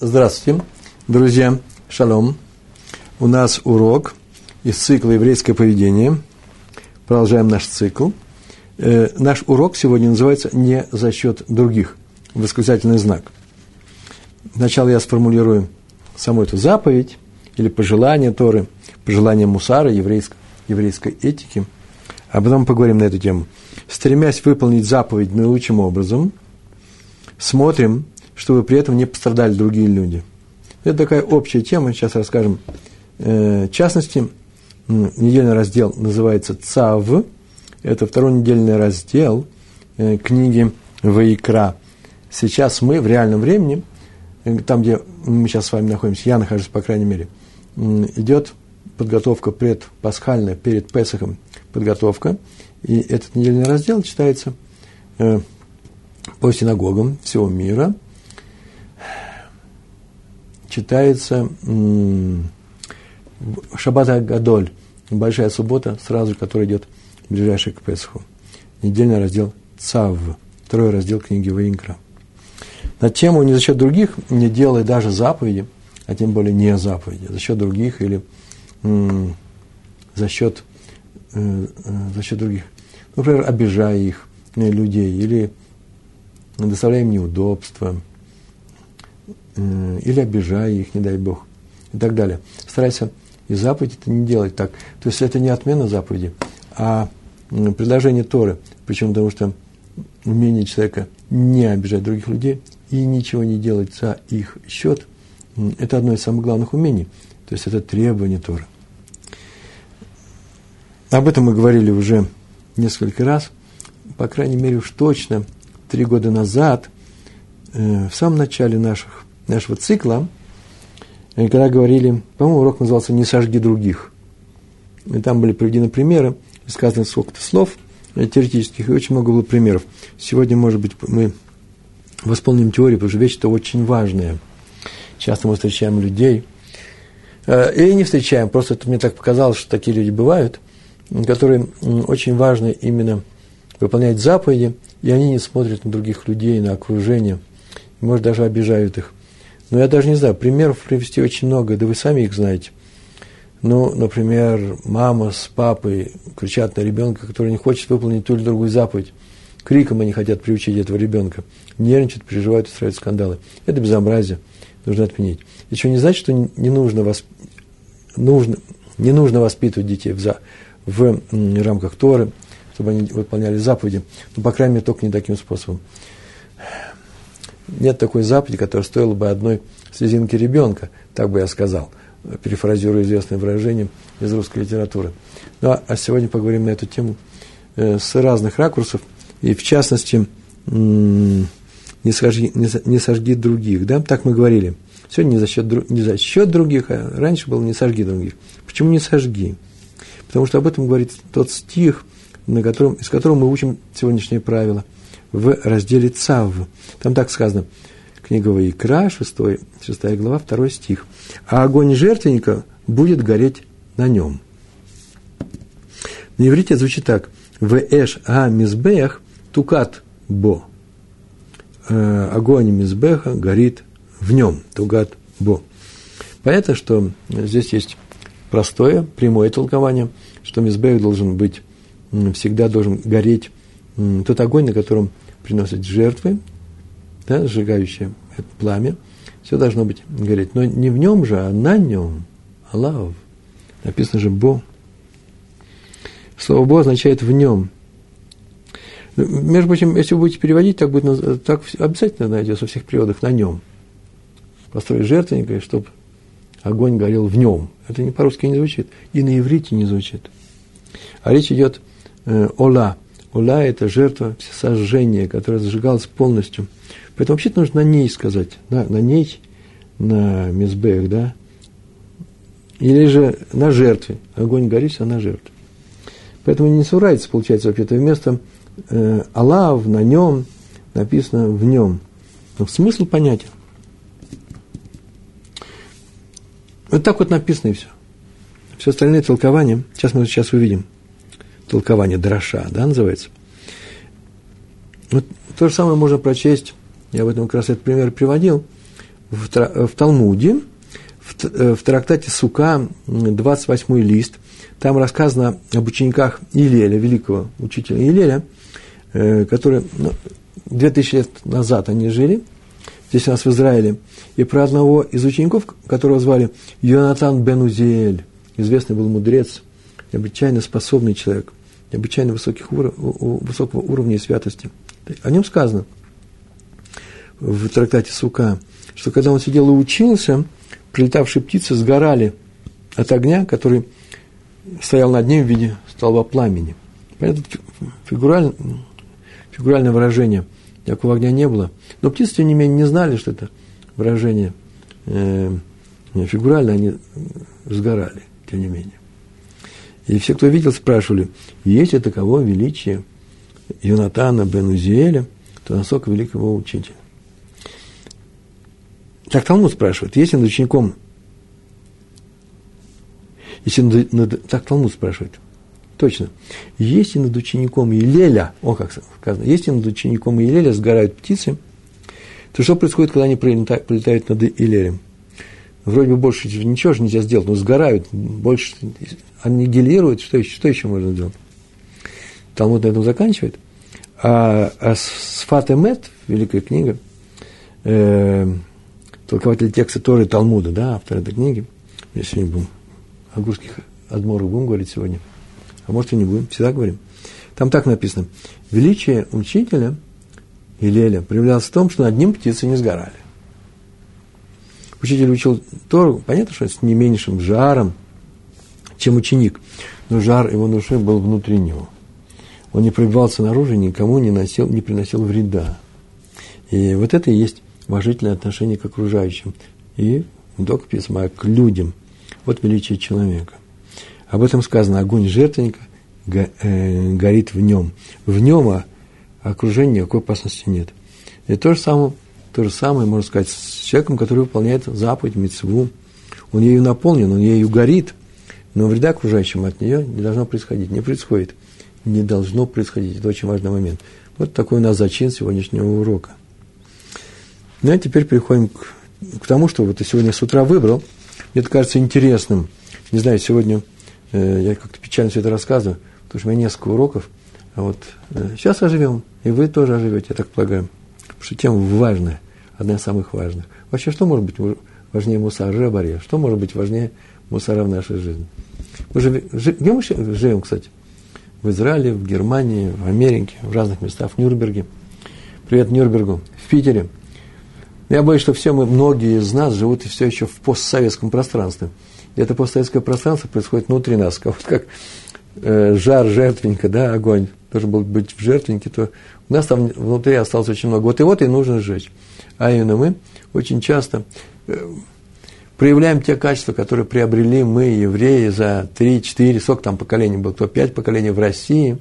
Здравствуйте, друзья, шалом. У нас урок из цикла «Еврейское поведение». Продолжаем наш цикл. Э, наш урок сегодня называется «Не за счет других». Восклицательный знак. Сначала я сформулирую саму эту заповедь или пожелание Торы, пожелание Мусара, еврейской, еврейской этики, а потом поговорим на эту тему. Стремясь выполнить заповедь наилучшим образом, смотрим – чтобы при этом не пострадали другие люди. Это такая общая тема, сейчас расскажем. Э, в частности, недельный раздел называется ЦАВ. Это второй недельный раздел э, книги Ваикра. Сейчас мы в реальном времени, э, там, где мы сейчас с вами находимся, я нахожусь, по крайней мере, идет подготовка предпасхальная, перед Песохом подготовка. И этот недельный раздел читается по синагогам всего мира – читается Шаббат Гадоль, большая суббота, сразу, которая идет ближайший к Песху. Недельный раздел Цав, второй раздел книги Ваинкра. На тему не за счет других, не делай даже заповеди, а тем более не заповеди, за счет других или за счет, э, э, за счет других. Например, обижая их, э, людей, или доставляя им неудобства, или обижая их, не дай Бог, и так далее. Старайся и заповедь это не делать так. То есть это не отмена заповеди, а предложение Торы. Причем потому что умение человека не обижать других людей и ничего не делать за их счет, это одно из самых главных умений. То есть это требование Торы. Об этом мы говорили уже несколько раз. По крайней мере, уж точно три года назад, э, в самом начале наших нашего цикла, э, когда говорили, по-моему, урок назывался «Не сожги других». И там были приведены примеры, сказано сколько-то слов э, теоретических, и очень много было примеров. Сегодня, может быть, мы восполним теорию, потому что вещь это очень важная. Часто мы встречаем людей, э, или не встречаем, просто это мне так показалось, что такие люди бывают, которые очень важно именно выполнять заповеди, и они не смотрят на других людей, на окружение, может, даже обижают их. Ну, я даже не знаю, примеров привести очень много, да вы сами их знаете. Ну, например, мама с папой кричат на ребенка, который не хочет выполнить ту или другую заповедь. Криком они хотят приучить этого ребенка. Нервничают, переживают, устраивают скандалы. Это безобразие. Нужно отменить. Еще не значит, что не нужно, восп... нужно, не нужно воспитывать детей в, за... в рамках Торы, чтобы они выполняли заповеди. Но, по крайней мере, только не таким способом нет такой заповеди, которая стоила бы одной слезинки ребенка, так бы я сказал, перефразируя известное выражение из русской литературы. Ну, а, сегодня поговорим на эту тему э, с разных ракурсов, и в частности, не, сожги, не сожги других, да, так мы говорили. Сегодня не за, счет, не за счет других, а раньше было не сожги других. Почему не сожги? Потому что об этом говорит тот стих, на котором, из которого мы учим сегодняшнее правило – в разделе Цав. Там так сказано, книга Ваикра, 6, 6 глава, 2 стих. А огонь жертвенника будет гореть на нем. На иврите звучит так. В эш а мизбех тукат бо. Э, огонь мизбеха горит в нем. Тугат бо. Понятно, что здесь есть простое, прямое толкование, что мизбех должен быть, всегда должен гореть тот огонь, на котором приносят жертвы, да, сжигающее это пламя, все должно быть гореть. Но не в нем же, а на нем. Аллах. Написано же Бо. Слово Бо означает в нем. Между прочим, если вы будете переводить, так, будет, так обязательно найдется во всех переводах на нем. Построить жертвенника, чтобы огонь горел в нем. Это не по-русски не звучит. И на иврите не звучит. А речь идет э, ола – Уля – это жертва сожжения, которая зажигалась полностью. Поэтому вообще-то нужно на ней сказать, да, на ней, на мизбех, да, или же на жертве. Огонь горит, а на жертве. Поэтому не сурается, получается, вообще-то вместо э, Аллах, на нем, написано в нем. Но смысл понятен. Вот так вот написано и все. Все остальные толкования, сейчас мы сейчас увидим – толкование дроша, да, называется. Вот то же самое можно прочесть, я в этом как раз этот пример приводил, в, в Талмуде, в, э, в трактате Сука, 28 лист, там рассказано об учениках Илеля, великого учителя Илеля, э, который ну, 2000 лет назад они жили, здесь у нас в Израиле, и про одного из учеников, которого звали Йонатан бен Узиэль, известный был мудрец, необычайно способный человек, необычайно высоких уров, высокого уровня святости. О нем сказано в трактате Сука, что когда он сидел и учился, прилетавшие птицы сгорали от огня, который стоял над ним в виде столба пламени. Это фигурально, фигуральное выражение. Никакого огня не было. Но птицы, тем не менее, не знали, что это выражение э, фигурально, они сгорали, тем не менее. И все, кто видел, спрашивали, есть ли таково величие Юнатана бен Узиэля, то насколько великого учителя. Так Талмуд спрашивает, если над учеником, если над, над, так Талмуд спрашивает, точно, если над учеником Елеля, о, как сказано, если над учеником Елеля сгорают птицы, то что происходит, когда они прилетают над Илелем? Вроде бы больше ничего же нельзя сделать, но сгорают, больше аннигилируют, что еще, что еще можно сделать? Талмуд на этом заканчивает. А, а Сфат Эмет, великая книга, э, толкователь текста Торы Талмуда, да, автор этой книги. Я сегодня будем о гурских адморах будем говорить сегодня. А может и не будем, всегда говорим. Там так написано. Величие учителя Илеля проявлялось в том, что над ним птицы не сгорали. Учитель учил Тору, понятно, что с не меньшим жаром, чем ученик, но жар его души был внутри него. Он не пробивался наружу, никому не, носил, не приносил вреда. И вот это и есть уважительное отношение к окружающим и не только к письма, к людям. Вот величие человека. Об этом сказано, огонь жертвенника э, горит в нем. В нем а окружения никакой опасности нет. И то же самое, то же самое, можно сказать, с человеком, который выполняет заповедь, мецву. Он ею наполнен, он ею горит, но вреда окружающим от нее не должно происходить, не происходит. Не должно происходить. Это очень важный момент. Вот такой у нас зачин сегодняшнего урока. Ну, а теперь переходим к, к тому, что вот я сегодня с утра выбрал. Мне это кажется интересным. Не знаю, сегодня э, я как-то печально все это рассказываю, потому что у меня несколько уроков. А вот э, сейчас оживем, и вы тоже оживете, я так полагаю. Потому что тема важная, одна из самых важных. Вообще, что может быть важнее мусара баре? Что может быть важнее мусара в нашей жизни? Мы живем, где мы живем, кстати? В Израиле, в Германии, в Америке, в разных местах, в Нюрнберге. Привет Нюрнбергу. В Питере – я боюсь, что все мы, многие из нас живут все еще в постсоветском пространстве. И это постсоветское пространство происходит внутри нас. Вот как э, жар жертвенника, да, огонь должен был быть в жертвеннике, то у нас там внутри осталось очень много. Вот и вот и нужно сжечь. А именно мы очень часто э, проявляем те качества, которые приобрели мы, евреи, за 3, 4, сколько там поколений было, кто 5 поколений в России,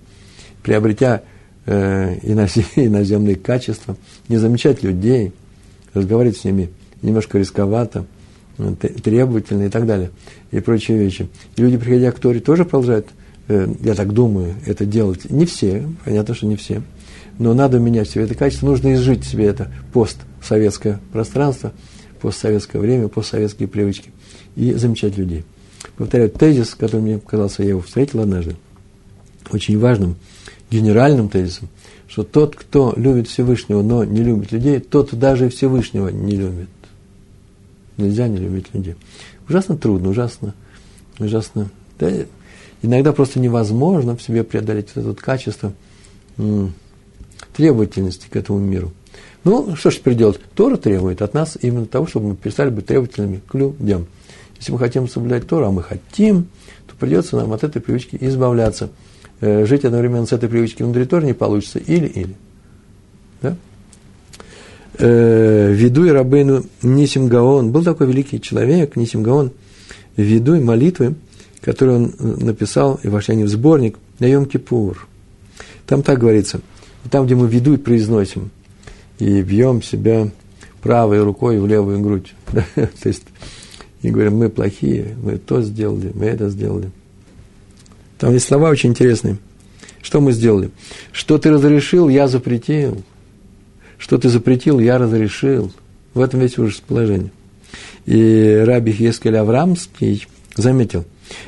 приобретя э, иноземные качества, не замечать людей – разговаривать с ними немножко рисковато, требовательно и так далее, и прочие вещи. И люди, приходя к Торе, тоже продолжают, э, я так думаю, это делать. Не все, понятно, что не все, но надо менять себе это качество, нужно изжить себе это постсоветское пространство, постсоветское время, постсоветские привычки и замечать людей. Повторяю, тезис, который мне показался, я его встретил однажды, очень важным, генеральным тезисом, что тот, кто любит Всевышнего, но не любит людей, тот даже Всевышнего не любит. Нельзя не любить людей. Ужасно трудно, ужасно, ужасно. Да, иногда просто невозможно в себе преодолеть это вот качество м, требовательности к этому миру. Ну, что ж теперь делать? Тора требует от нас именно того, чтобы мы перестали быть требовательными к людям. Если мы хотим соблюдать Тору, а мы хотим, то придется нам от этой привычки избавляться – Э, жить одновременно с этой привычкой внутри тоже не получится. Или-или. Да? Э, Веду и рабыну Нисим Гаон. Был такой великий человек, Нисим Гаон. Веду и молитвы, которые он написал, и вошли они в сборник, на Йом-Кипур. Там так говорится. Там, где мы веду и произносим, и бьем себя правой рукой в левую грудь. То есть, и говорим, мы плохие, мы то сделали, мы это сделали. Там есть слова очень интересные. Что мы сделали? Что ты разрешил, я запретил. Что ты запретил, я разрешил. В этом весь ужас положения. И Раби Хескель Аврамский заметил,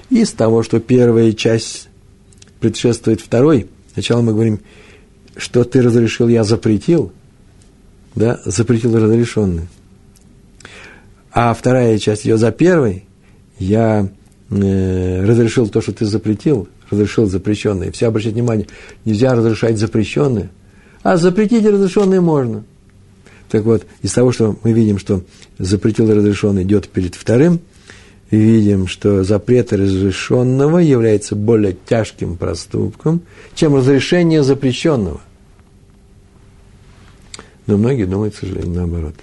из того, что первая часть предшествует второй, сначала мы говорим, что ты разрешил, я запретил, да, запретил разрешенный. А вторая часть идет за первой, я э, разрешил то, что ты запретил, разрешил запрещенное. Все обращают внимание, нельзя разрешать запрещенное, а запретить разрешенное можно. Так вот, из того, что мы видим, что запретил разрешенный идет перед вторым, видим, что запрет разрешенного является более тяжким проступком, чем разрешение запрещенного. Но многие думают, к сожалению, наоборот.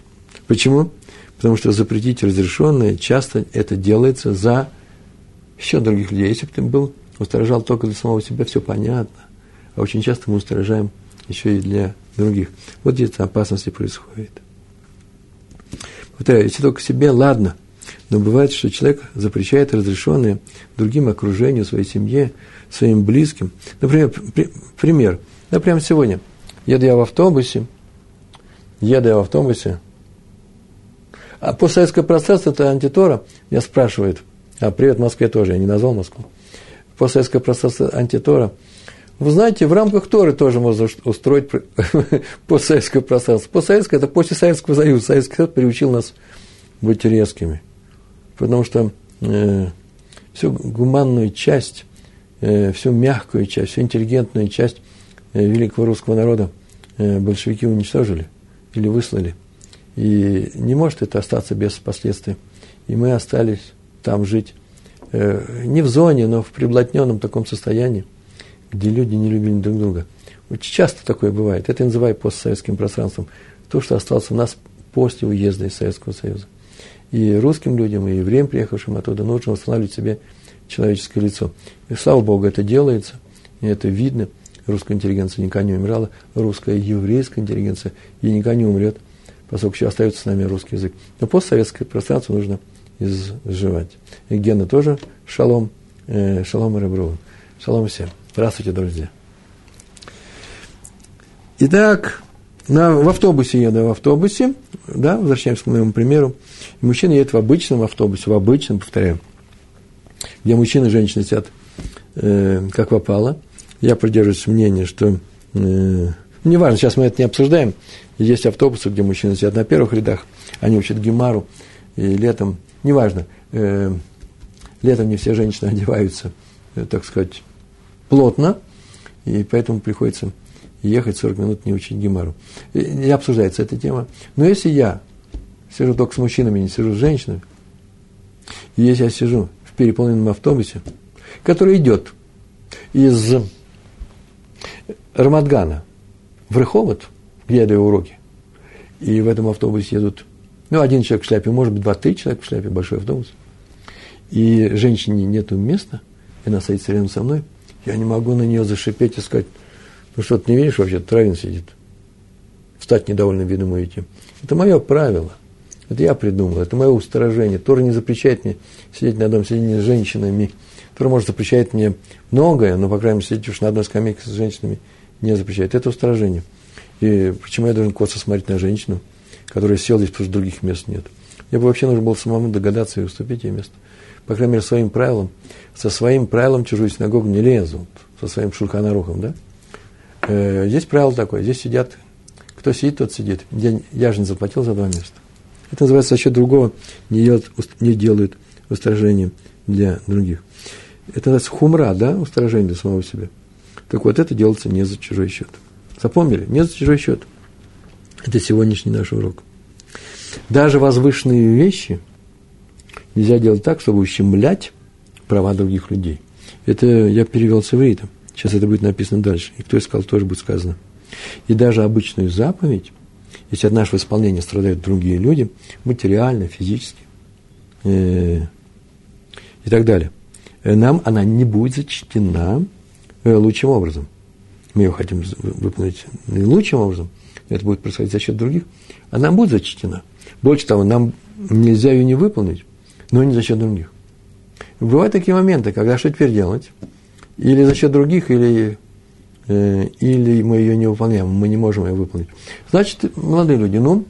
Почему? Потому что запретить разрешенное часто это делается за счет других людей. Если бы ты был устражал только для самого себя, все понятно. А очень часто мы устражаем еще и для других. Вот где-то опасности происходит. Повторяю, если только себе, ладно. Но бывает, что человек запрещает разрешенное другим окружению, своей семье, своим близким. Например, при, пример. Да, прямо сегодня. Еду я в автобусе, еду я в автобусе, а постсоветское пространство – это антитора. Меня спрашивают, а привет Москве тоже, я не назвал Москву. Постсоветское пространство антитора. Вы знаете, в рамках Торы тоже можно устроить постсоветское пространство. Постсоветское – это после Советского Союза. Советский Союз приучил нас быть резкими. Потому что э, всю гуманную часть, э, всю мягкую часть, всю интеллигентную часть э, великого русского народа э, большевики уничтожили или выслали – и не может это остаться без последствий. И мы остались там жить э, не в зоне, но в приблотненном таком состоянии, где люди не любили друг друга. Очень часто такое бывает. Это я называю постсоветским пространством. То, что осталось у нас после уезда из Советского Союза. И русским людям, и евреям, приехавшим оттуда, нужно устанавливать себе человеческое лицо. И слава Богу, это делается, и это видно. Русская интеллигенция никогда не умирала, русская еврейская интеллигенция и никогда не умрет поскольку еще остается с нами русский язык. Но постсоветское пространство нужно изживать. И Гена тоже шалом, э, шалом и ребру. Шалом всем. Здравствуйте, друзья. Итак, на, в автобусе еду в автобусе, да, возвращаемся к моему примеру. И мужчина едет в обычном автобусе, в обычном, повторяю, где мужчина и женщина сидят э, как попало. Я придерживаюсь мнения, что э, неважно, сейчас мы это не обсуждаем, есть автобусы, где мужчины сидят на первых рядах, они учат гемару, и летом, неважно, э, летом не все женщины одеваются, э, так сказать, плотно, и поэтому приходится ехать 40 минут не учить гемару. Не обсуждается эта тема. Но если я сижу только с мужчинами, не сижу с женщинами, если я сижу в переполненном автобусе, который идет из Рамадгана в Рыховод – где я даю уроки. И в этом автобусе едут, ну, один человек в шляпе, может быть, два-три человека в шляпе, большой автобус. И женщине нету места, и она садится рядом со мной. Я не могу на нее зашипеть и сказать, ну что, ты не видишь вообще, Травин сидит. Встать недовольным видом уйти. Это мое правило. Это я придумал, это мое устражение. Тора не запрещает мне сидеть на одном сиденье с женщинами. Тора, может, запрещает мне многое, но, по крайней мере, сидеть уж на одной скамейке с женщинами не запрещает. Это устражение. И почему я должен косо смотреть на женщину, которая села здесь, потому что других мест нет? Мне бы вообще нужно было самому догадаться и уступить ей место. По крайней мере, своим правилам. Со своим правилом чужую синагогу не лезут. Со своим шурханарухом, да? Э, здесь правило такое. Здесь сидят, кто сидит, тот сидит. Я, я же не заплатил за два места. Это называется за счет другого не делают, не делают устражение для других. Это называется хумра, да, устражение для самого себя. Так вот, это делается не за чужой счет. Запомнили? Не за чужой счет. Это сегодняшний наш урок. Даже возвышенные вещи нельзя делать так, чтобы ущемлять права других людей. Это я перевел с иврита. Сейчас это будет написано дальше. И кто искал, тоже будет сказано. И даже обычную заповедь, если от нашего исполнения страдают другие люди, материально, физически э, и так далее, нам она не будет зачтена э, лучшим образом мы ее хотим выполнить наилучшим образом, это будет происходить за счет других, она будет зачтена. Больше того, нам нельзя ее не выполнить, но не за счет других. Бывают такие моменты, когда что теперь делать? Или за счет других, или, э, или мы ее не выполняем, мы не можем ее выполнить. Значит, молодые люди, ну,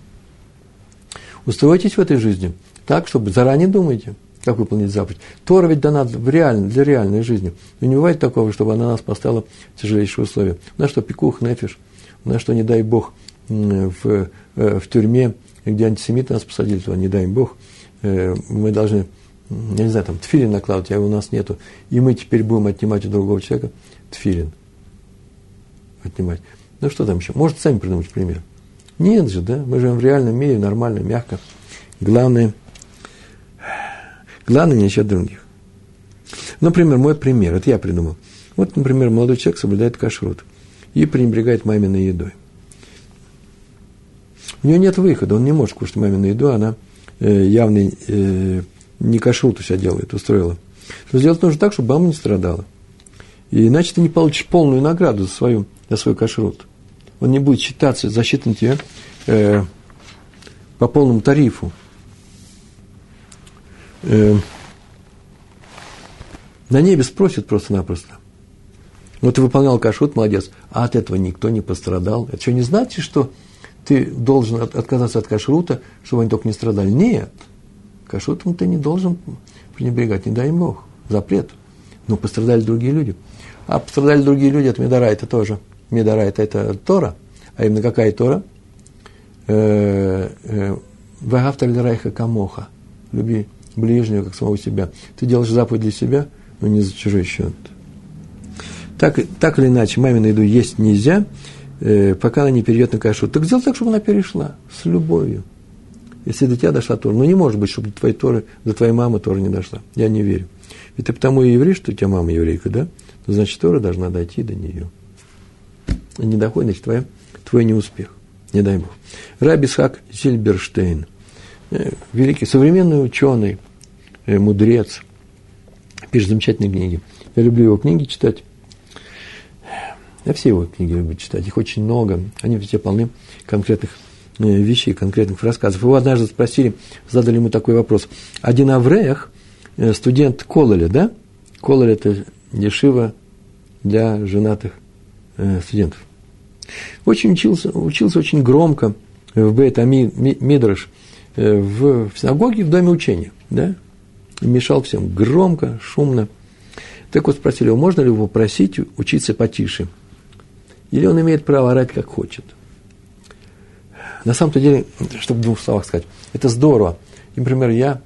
Устройтесь в этой жизни так, чтобы заранее думайте, как выполнить заповедь. Тора ведь дана в реаль, для реальной жизни. И не бывает такого, чтобы она нас поставила в тяжелейшие условия. У нас что, пикух, нефиш, у нас что, не дай Бог, в, э, в тюрьме, где антисемиты нас посадили, то не дай Бог, э, мы должны, я не знаю, там, тфилин накладывать, а у нас нету. И мы теперь будем отнимать у другого человека тфилин. Отнимать. Ну, что там еще? Может, сами придумать пример. Нет же, да? Мы живем в реальном мире, нормально, мягко. Главное, главное не насчет других. Например, мой пример, это я придумал. Вот, например, молодой человек соблюдает кашрут и пренебрегает маминой едой. У него нет выхода, он не может кушать мамину еду, она э, явно э, не кашрут у себя делает, устроила. Но сделать нужно так, чтобы мама не страдала. И иначе ты не получишь полную награду за, свою, за свой кашрут он не будет считаться, засчитан тебе э, по полному тарифу. Э, на небе спросят просто-напросто. Вот ты выполнял кашут, молодец, а от этого никто не пострадал. Это что, не значит, что ты должен отказаться от кашрута, чтобы они только не страдали? Нет. Кашрутом ты не должен пренебрегать, не дай Бог. Запрет. Но пострадали другие люди. А пострадали другие люди, медара, это тоже – Медара это, это Тора, а именно какая Тора? Э, э, Вагавталь райха камоха. Люби ближнего, как самого себя. Ты делаешь заповедь для себя, но не за чужой счет. Так, так или иначе, мамину еду есть нельзя, э, пока она не перейдет на кашу. Так сделай так, чтобы она перешла с любовью. Если до тебя дошла Тора, ну не может быть, чтобы до твоей Торы, до твоей мамы Тора не дошла. Я не верю. Ведь ты потому и еврей, что у тебя мама еврейка, да? Но значит, Тора должна дойти до нее не доходит, значит, твой, твой неуспех. Не дай Бог. Раби Схак Зильберштейн, э, великий современный ученый, мудрец, пишет замечательные книги. Я люблю его книги читать. Я все его книги люблю читать, их очень много. Они все полны конкретных э, вещей, конкретных рассказов. Его однажды спросили, задали ему такой вопрос. Один Аврех, студент Кололя, да? Кололь – это дешево для женатых студентов. Очень учился, учился очень громко в Бейт Мидраш, э, в, синагоге, в доме учения, да, мешал всем громко, шумно. Так вот спросили его, можно ли его просить учиться потише? Или он имеет право орать, как хочет? На самом-то деле, чтобы в двух словах сказать, это здорово. И, например, я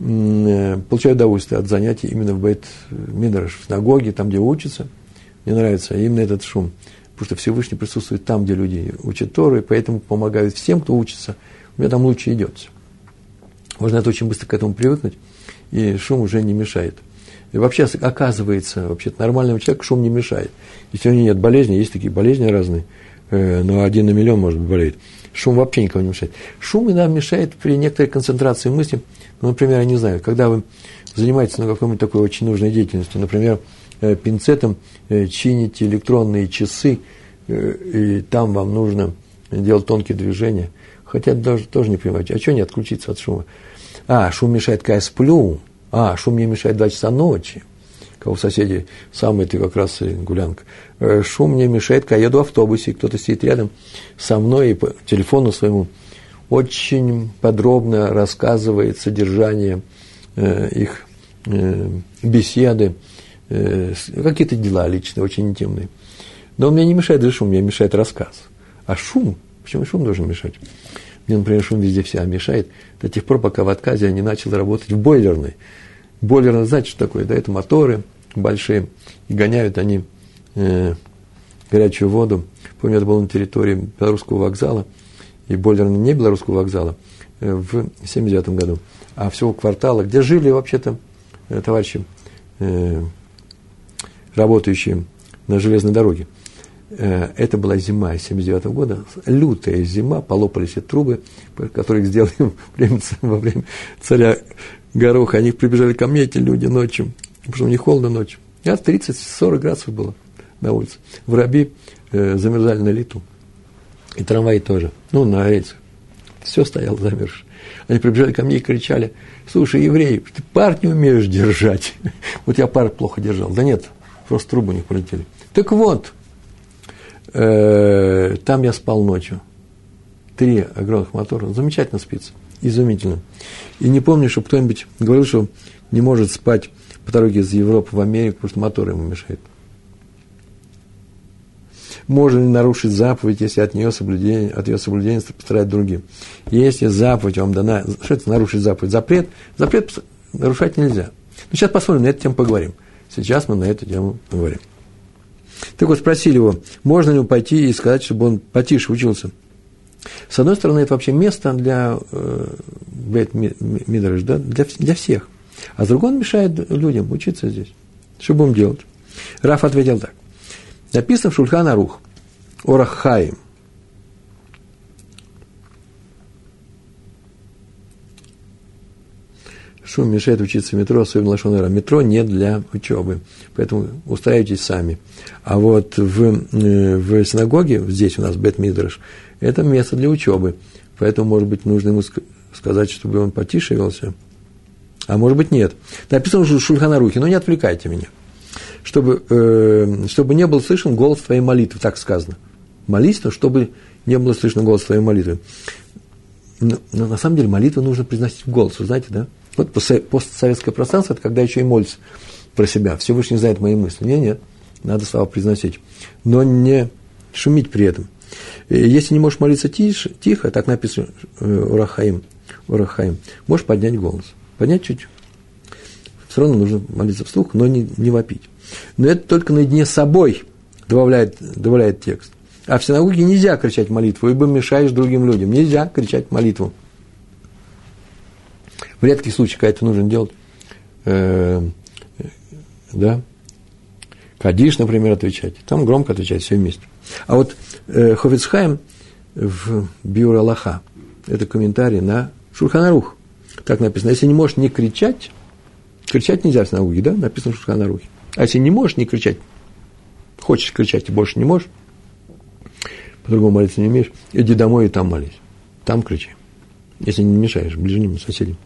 э, получаю удовольствие от занятий именно в Бейт Мидраш, в синагоге, там, где учатся – мне нравится именно этот шум, потому что Всевышний присутствует там, где люди учат Тору, и поэтому помогают всем, кто учится. У меня там лучше идет. Можно это очень быстро к этому привыкнуть, и шум уже не мешает. И вообще, оказывается, вообще нормальному человеку шум не мешает. Если у него нет болезни, есть такие болезни разные, э, но один на миллион, может быть, болеет. Шум вообще никого не мешает. Шум иногда мешает при некоторой концентрации мысли. Ну, например, я не знаю, когда вы занимаетесь на какой-нибудь такой очень нужной деятельностью, например, Э, пинцетом э, чините электронные часы, и там вам нужно делать тонкие движения. Хотя даже тоже не понимаете, а что не отключиться от шума? А, шум мешает, когда я сплю. А, шум мне мешает 2 часа ночи. Кого соседи, самый ты как раз гулянка. Шум мне мешает, когда я еду в автобусе, кто-то сидит рядом со мной и по телефону своему очень подробно рассказывает содержание их беседы, э, какие-то дела личные, очень интимные. Но он мне не мешает же шум, мне мешает рассказ. А шум, почему шум должен мешать? Мне, например, шум везде вся мешает до тех пор, пока в отказе я не начал работать в бойлерной. Бойлерная, знаете, что такое? Да, это моторы большие, и гоняют они э, горячую воду. Помню, это было на территории Белорусского вокзала, и бойлерной не Белорусского вокзала, э, в 79 году, а всего квартала, где жили вообще-то э, товарищи э, работающие на железной дороге. Э, это была зима 79 года, лютая зима, полопались эти трубы, которые сделали во время царя Гороха. Они прибежали ко мне, эти люди, ночью, потому что мне холодно ночью. Я 30-40 градусов было на улице. Воробьи э, замерзали на лету. И трамваи тоже. Ну, на рельсах. Все стояло замерзшее. Они прибежали ко мне и кричали, слушай, еврей, ты пар не умеешь держать. Вот я пар плохо держал. Да нет, просто трубы у них полетели. Так вот, э, там я спал ночью. три огромных мотора, замечательно спится, изумительно. И не помню, чтобы кто-нибудь говорил, что не может спать по дороге из Европы в Америку, потому что мотор ему мешает. Можно ли нарушить заповедь, если от нее соблюдение, от ее соблюдения пострадать другим? Если заповедь вам дана, что это нарушить заповедь? Запрет? Запрет нарушать нельзя. Ну, сейчас посмотрим, на эту тему поговорим. Сейчас мы на эту тему поговорим. Так вот, спросили его, можно ли пойти и сказать, чтобы он потише учился. С одной стороны, это вообще место для э, Бет Мидраш, да, для, для всех. А с другой, он мешает людям учиться здесь. Что будем делать? Раф ответил так. Написано в Шульхан Арух, Орахаим. Шум мешает учиться в метро, особенно Лашонера. Метро не для учебы, поэтому устраивайтесь сами. А вот в, э, в синагоге, здесь у нас Бет Мидраш, это место для учебы. Поэтому, может быть, нужно ему сказать, чтобы он потише велся. А может быть, нет. Написано в Шульханарухе, но не отвлекайте меня чтобы, э, чтобы не был слышен голос твоей молитвы, так сказано. Молись, но чтобы не было слышно голос твоей молитвы. Но, но на самом деле молитву нужно произносить в голос, вы знаете, да? Вот постсоветское пространство – это когда еще и молится про себя. Всевышний знает мои мысли. Нет, нет, надо слова произносить. Но не шумить при этом. Если не можешь молиться тише, тихо, так написано э, Урахаим, Урахаим, можешь поднять голос. Поднять чуть. Все равно нужно молиться вслух, но не, не вопить. Но это только наедине с собой добавляет, добавляет текст. А в синагоге нельзя кричать молитву, ибо мешаешь другим людям. Нельзя кричать молитву. В редких случаях, когда это нужно делать, э, да, Кадиш, например, отвечать. Там громко отвечать все вместе. А вот э, Хофицхайм в Биур Аллаха, это комментарий на Шурханарух. Так написано, если не можешь не кричать, кричать нельзя в синагоге, да, написано в Шурханарухе. А если не можешь не кричать, хочешь кричать и больше не можешь, по-другому молиться не умеешь, иди домой и там молись. Там кричи. Если не мешаешь ближним соседям.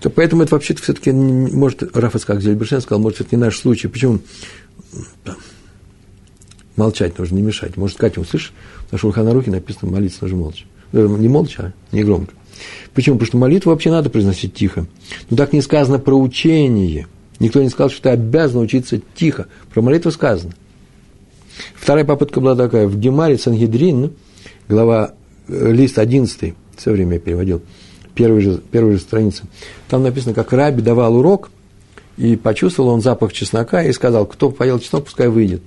То поэтому это вообще-то все-таки, может, Рафа как Зельбершен сказал, может, это не наш случай. Почему? Молчать нужно, не мешать. Может, Катя, услышишь, на Шулханарухе написано, молиться нужно молча. Э, не молча, а не громко. Почему? Потому что молитву вообще надо произносить тихо. Но так не сказано про учение – Никто не сказал, что ты обязан учиться тихо. Про молитву сказано. Вторая попытка была такая. В Гемаре Сангидрин, глава, э, лист 11, все время я переводил, первую же, первую же страницу. Там написано, как Раби давал урок, и почувствовал он запах чеснока, и сказал, кто поел чеснок, пускай выйдет.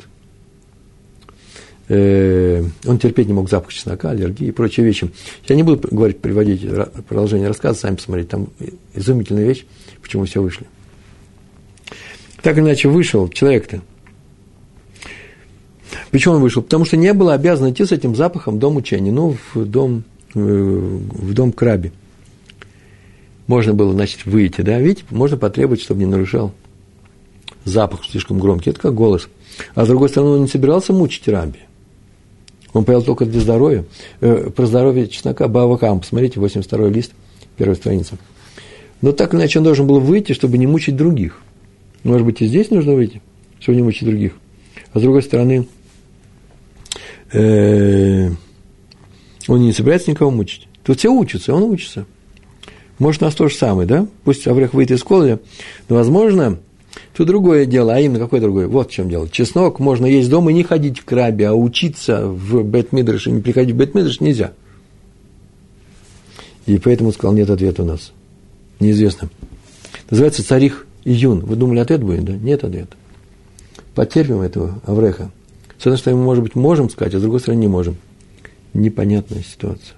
Э, он терпеть не мог запах чеснока, аллергии и прочие вещи. Я не буду говорить, приводить продолжение рассказа, сами посмотрите, там изумительная вещь, почему все вышли так или иначе вышел человек-то. Почему он вышел? Потому что не было обязан идти с этим запахом в дом учения, ну, в дом, э, в дом краби. Можно было, значит, выйти, да, видите, можно потребовать, чтобы не нарушал запах слишком громкий, это как голос. А с другой стороны, он не собирался мучить раби. Он поел только для здоровья. Э, про здоровье чеснока Бавакам, посмотрите, 82-й лист, первая страница. Но так иначе он должен был выйти, чтобы не мучить других. Может быть, и здесь нужно выйти, чтобы не мучить других. А с другой стороны, э, он не собирается никого мучить. Тут все учатся, он учится. Может, у нас то же самое, да? Пусть Аврех выйдет из колля, но, возможно, тут другое дело, а именно какое другое? Вот в чем дело. Чеснок можно есть дома и не ходить к рабе, а учиться в Бетмидрш и не приходить в Бетмидрш нельзя. И поэтому сказал, нет ответа у нас. Неизвестно. Называется царих Июн. Вы думали, ответ будет? Да? Нет ответа. Потерпим этого Авреха. С одной стороны, мы, может быть, можем сказать, а с другой стороны, не можем. Непонятная ситуация.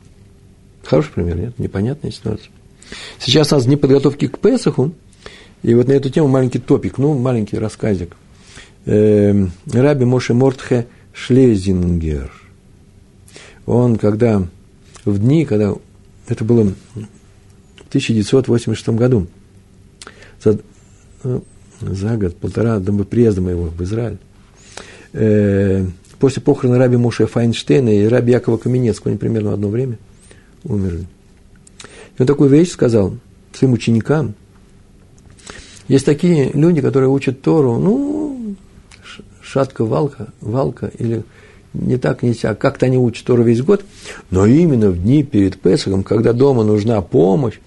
Хороший пример, нет? Непонятная ситуация. Сейчас у нас дни подготовки к Песаху, и вот на эту тему маленький топик, ну, маленький рассказик. Эм, Раби Моше Мортхе Шлезингер. Он, когда в дни, когда это было в 1986 году, за ну, за год, полтора до приезда моего в Израиль, э, после похорона раби Муша Файнштейна и раби Якова Каменецкого, они примерно в одно время умерли. И он такую вещь сказал своим ученикам. Есть такие люди, которые учат Тору, ну, шатка, валка, валка или не так, не так. Как-то они учат Тору весь год, но именно в дни перед Песохом, когда дома нужна помощь,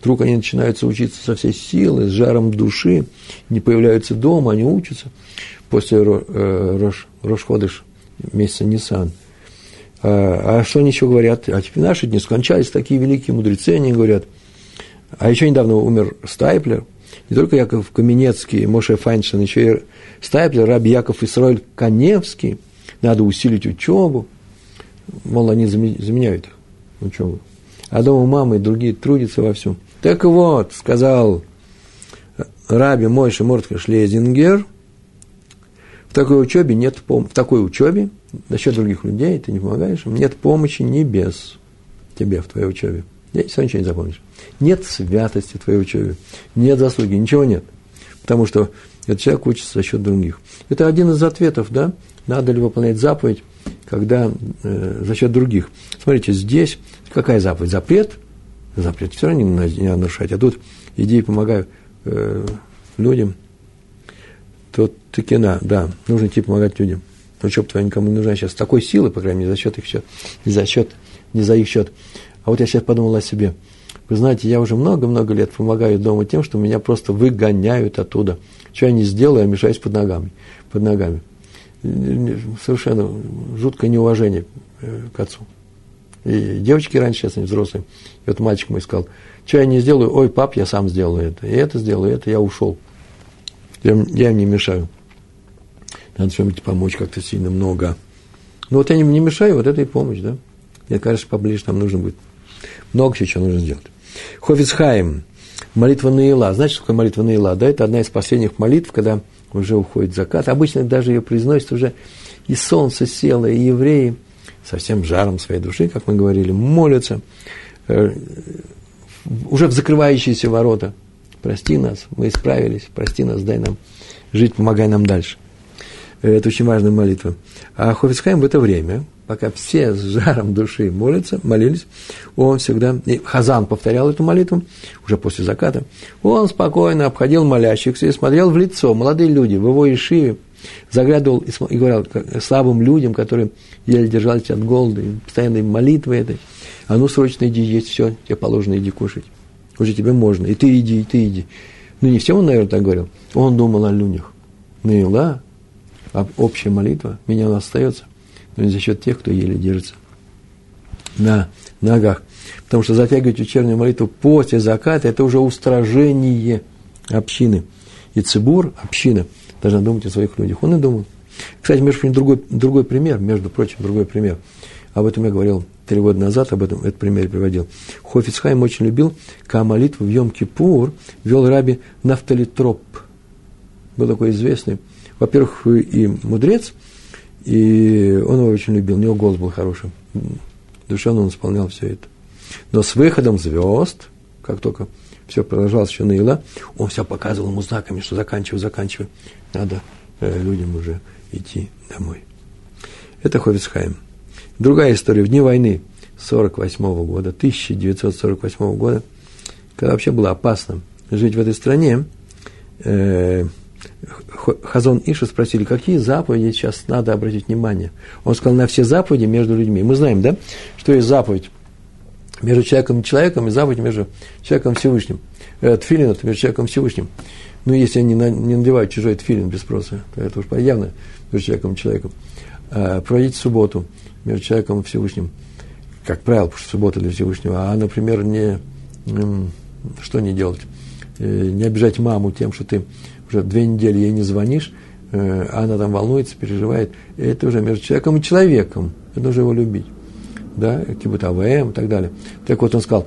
вдруг они начинаются учиться со всей силы, с жаром души, не появляются дома, они учатся после э, Рош, Рошходыш, месяца Нисан. А, а что они еще говорят? А теперь наши дни скончались такие великие мудрецы, они говорят. А еще недавно умер Стайплер, не только Яков Каменецкий, Моше Файншин, еще и Стайплер, Раби Яков Исроиль Коневский – надо усилить учебу. Мол, они заменяют учебу. А дома мама и другие трудятся во всем. Так вот, сказал Раби Мойша Мортка Шлезингер, в такой учебе нет пом- в такой учебе насчет других людей ты не помогаешь им, нет помощи небес тебе в твоей учебе. Я все ничего не запомнишь. Нет святости в твоей учебе, нет заслуги, ничего нет. Потому что этот человек учится за счет других. Это один из ответов, да, надо ли выполнять заповедь, когда э, за счет других. Смотрите, здесь какая заповедь? Запрет? Запрет все равно не, не нарушать. А тут иди и помогай э, людям. Тут такина, да, нужно идти помогать людям. Ну, что твоя никому не нужна сейчас. Такой силы, по крайней мере, за счет их счет. Не за счет, не за их счет. А вот я сейчас подумал о себе. Вы знаете, я уже много-много лет помогаю дома тем, что меня просто выгоняют оттуда. Что я не сделаю, я мешаюсь под ногами. Под ногами совершенно жуткое неуважение э, к отцу. И девочки раньше, сейчас они взрослые. И вот мальчик мой сказал, что я не сделаю, ой, пап, я сам сделаю это. И это сделаю, и это я ушел. Я, я им не мешаю. Надо что-нибудь помочь как-то сильно много. Но вот я им не мешаю, вот это и помощь, да. Мне кажется, поближе нам нужно будет. Много чего нужно сделать. Хофицхайм, молитва Наила. Знаете, что такое молитва Наила? Да, это одна из последних молитв, когда уже уходит закат. Обычно даже ее произносят уже и солнце село, и евреи со всем жаром своей души, как мы говорили, молятся э, уже в закрывающиеся ворота. Прости нас, мы исправились, прости нас, дай нам жить, помогай нам дальше. Это очень важная молитва. А Хофицхайм в это время, пока все с жаром души молятся, молились, он всегда, и Хазан повторял эту молитву, уже после заката, он спокойно обходил молящихся и смотрел в лицо, молодые люди, в его ишиве, заглядывал и, говорил слабым людям, которые еле держались от голода, постоянной молитвы этой, а ну срочно иди есть все, тебе положено, иди кушать. Уже тебе можно, и ты иди, и ты иди. Ну, не всем он, наверное, так говорил. Он думал о людях. Наила, общая молитва, меня она остается но не за счет тех, кто еле держится на ногах. Потому что затягивать вечернюю молитву после заката – это уже устражение общины. И цибур, община, должна думать о своих людях. Он и думал. Кстати, между прочим, другой, другой пример, между прочим, другой пример. Об этом я говорил три года назад, об этом этот пример приводил. Хофицхайм очень любил, когда молитву в Йом-Кипур вел раби Нафталитроп. Был такой известный, во-первых, и мудрец, и он его очень любил, у него голос был хороший. Душевно он исполнял все это. Но с выходом звезд, как только все продолжалось еще наила, он все показывал ему знаками, что заканчивай, заканчивай. Надо э, людям уже идти домой. Это Ховицхайм. Другая история. В дни войны 48 года, 1948 года, когда вообще было опасно жить в этой стране, э, Хазон Иша спросили, какие заповеди сейчас надо обратить внимание. Он сказал, на все заповеди между людьми. Мы знаем, да, что есть заповедь между человеком и человеком, и заповедь между человеком и Всевышним. Э, тфилин – это между человеком и Всевышним. Ну, если они не надевают чужой тфилин без спроса, то это уж явно между человеком и человеком. А, проводить субботу между человеком и Всевышним. Как правило, потому что суббота для Всевышнего. А, например, не, что не делать? Э, не обижать маму тем, что ты уже две недели ей не звонишь, э, она там волнуется, переживает. Это уже между человеком и человеком. Это уже его любить. Да, кибут АВМ и так далее. Так вот он сказал,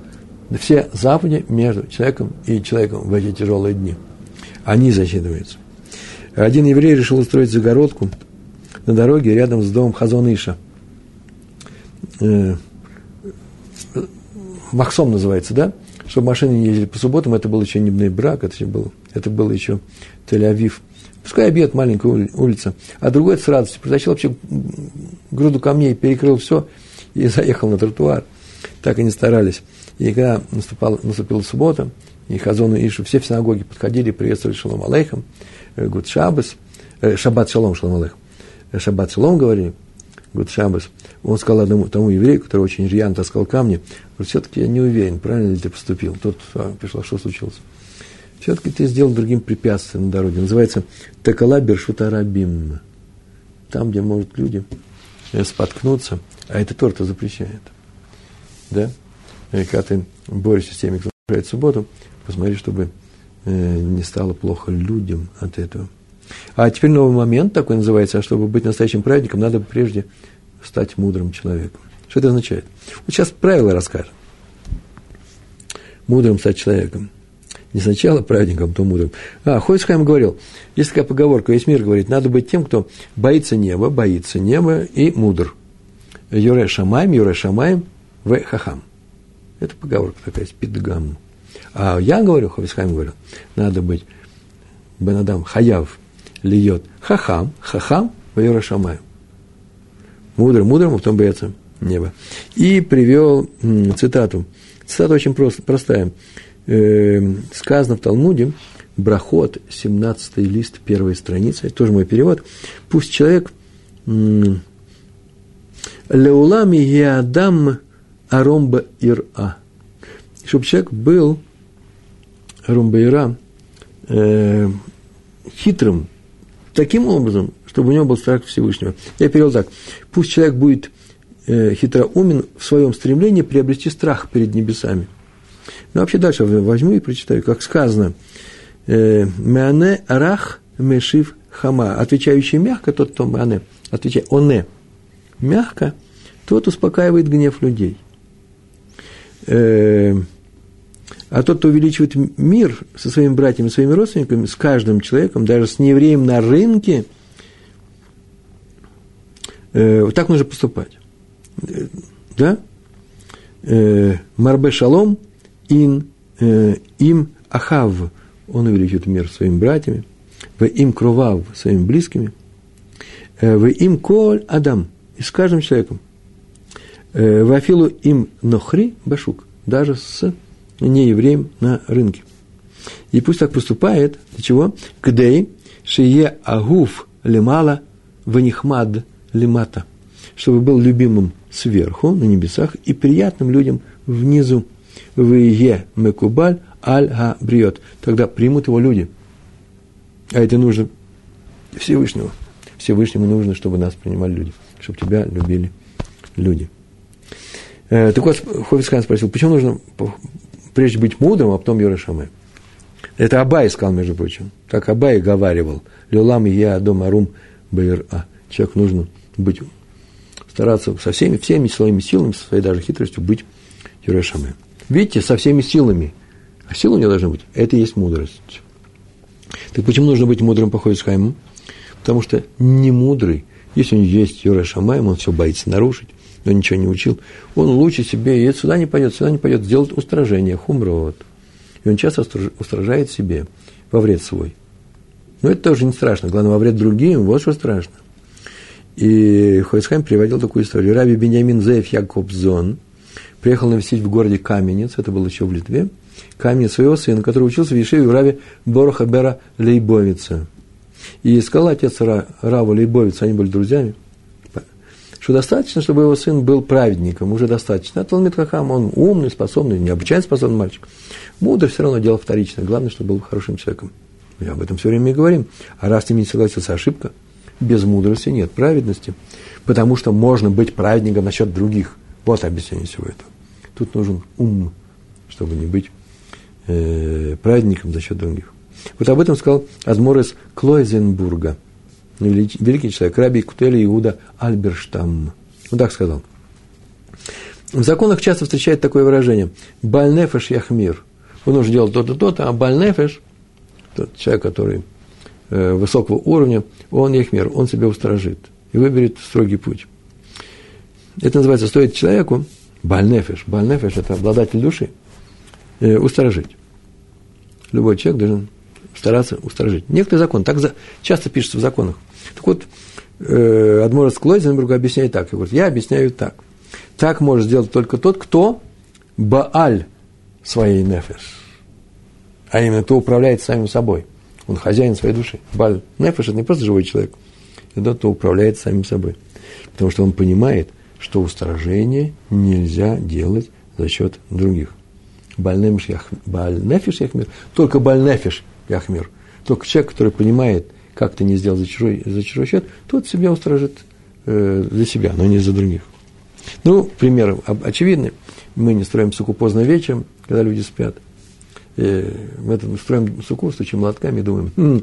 все заповеди между человеком и человеком в эти тяжелые дни. Они засчитываются. Один еврей решил устроить загородку на дороге рядом с домом Хазон Иша. Э, Махсом называется, да? Чтобы машины не ездили по субботам, это был еще не брак, это еще было, это было еще Тель-Авив. Пускай обед, маленькая улица. А другой с радостью притащил вообще груду камней, перекрыл все и заехал на тротуар. Так они старались. И когда наступала, наступила суббота, и Хазону Ишу, все в синагоге подходили, приветствовали Шалом Алейхам, э, Гуд Шабас, э, Шаббат Шалом, Шалом Алейхам, э, Шаббат Шалом говорили, вот Шабас, он сказал одному тому еврею, который очень рьяно таскал камни, говорит, все-таки я не уверен, правильно ли ты поступил. Тот а, пришел, что случилось? Все-таки ты сделал другим препятствием на дороге. Называется Такала Бершута Рабим. Там, где могут люди э, споткнуться, а это торта запрещает. Да? И когда ты борешься с теми, кто нарушает субботу, посмотри, чтобы э, не стало плохо людям от этого. А теперь новый момент такой называется, а чтобы быть настоящим праведником, надо прежде стать мудрым человеком. Что это означает? Вот сейчас правила расскажем. Мудрым стать человеком. Не сначала праведником, то мудрым. А, Хойсхайм говорил, есть такая поговорка, весь мир говорит, надо быть тем, кто боится неба, боится неба и мудр. Юре Шамаем, Юре Шамаем, В Хахам. Это поговорка такая, спидгам. А я говорю, Хойсхайм говорил, надо быть Бенадам Хаяв, льет хахам, хахам, вайора шамаю. Мудрым, мудрым, а потом боятся неба. И привел цитату. Цитата очень прост, простая. Э, сказано в Талмуде, Брахот, 17 лист первой страницы, тоже мой перевод. Пусть человек Леулами Яадам Аромба Ира. Чтобы человек был Аромба Ира э, хитрым, таким образом, чтобы у него был страх Всевышнего. Я перевел так. Пусть человек будет э, хитроумен в своем стремлении приобрести страх перед небесами. Ну, вообще дальше возьму и прочитаю, как сказано. Э, Мяне рах мешив хама. Отвечающий мягко, тот, кто мяне, отвечает оне. Мягко, тот успокаивает гнев людей. Э, а тот, кто увеличивает мир со своими братьями, своими родственниками, с каждым человеком, даже с неевреем на рынке, э, вот так нужно поступать. Да? Марбе шалом ин э, им ахав. Он увеличивает мир своими братьями. В им кровав своими близкими. Э, в им коль адам. И с каждым человеком. Э, в афилу им нохри башук. Даже с не евреем на рынке. И пусть так поступает, для чего? Кдей шие агуф лемала ванихмад лемата, чтобы был любимым сверху, на небесах, и приятным людям внизу. Вие мекубаль аль га бриот. Тогда примут его люди. А это нужно Всевышнего. Всевышнему нужно, чтобы нас принимали люди, чтобы тебя любили люди. Э, так вот, Ховицхан спросил, почему нужно прежде быть мудрым, а потом Йорашаме. Это Абай сказал, между прочим. Так Абай говаривал. Люлам я дома рум бейр а. Человек нужно быть, стараться со всеми, всеми своими силами, со своей даже хитростью быть Йорашаме. Видите, со всеми силами. А сила у него должна быть. Это и есть мудрость. Так почему нужно быть мудрым по Хойсхайму? Потому что не мудрый, если у него есть Юра Шамаем, он все боится нарушить, но ничего не учил, он лучше себе, и сюда не пойдет, сюда не пойдет, сделать устражение, хумрот. И он часто устражает себе во вред свой. Но это тоже не страшно. Главное, во вред другим, вот что страшно. И Хойсхайм приводил такую историю. Раби Беньямин Зеев Якобзон приехал навестить в городе Каменец, это было еще в Литве, Каменец своего сына, который учился в Ешеве в Раве Бороха Бера Лейбовица. И сказал отец Рава Лейбовица, они были друзьями – что достаточно, чтобы его сын был праведником, уже достаточно. А Талмит Хахам, он умный, способный, необычайно способный мальчик. Мудр все равно дело вторичное. Главное, чтобы был хорошим человеком. Мы об этом все время и говорим. А раз ты не согласился, ошибка. Без мудрости нет праведности. Потому что можно быть праведником насчет других. Вот объяснение всего этого. Тут нужен ум, чтобы не быть э, праведником за счет других. Вот об этом сказал Азморес Клойзенбурга – великий человек, Раби Кутели Иуда Альберштам. Он так сказал. В законах часто встречает такое выражение «бальнефеш яхмир». Он уже делал то-то, то-то, а бальнефеш, тот человек, который э, высокого уровня, он яхмир, он себя устражит и выберет строгий путь. Это называется «стоит человеку» бальнефеш. Бальнефеш – это обладатель души, э, устражить. Любой человек должен стараться устражить. Некоторый закон, так за, часто пишется в законах. Так вот, э, Адморец Клойзенберг объясняет так. И говорит, я объясняю так. Так может сделать только тот, кто Бааль своей нефеш. А именно, кто управляет самим собой. Он хозяин своей души. Баль нефеш – это не просто живой человек. Это тот, кто управляет самим собой. Потому что он понимает, что устражение нельзя делать за счет других. Бальнефиш яхмир, только бальнефиш яхмир. Только человек, который понимает, как ты не сделал за чужой, за чужой счет, тот себя устражит э, для себя, но не за других. Ну, пример очевидный. Мы не строим суку поздно вечером, когда люди спят. И мы строим суку, стучим молотками и думаем, хм,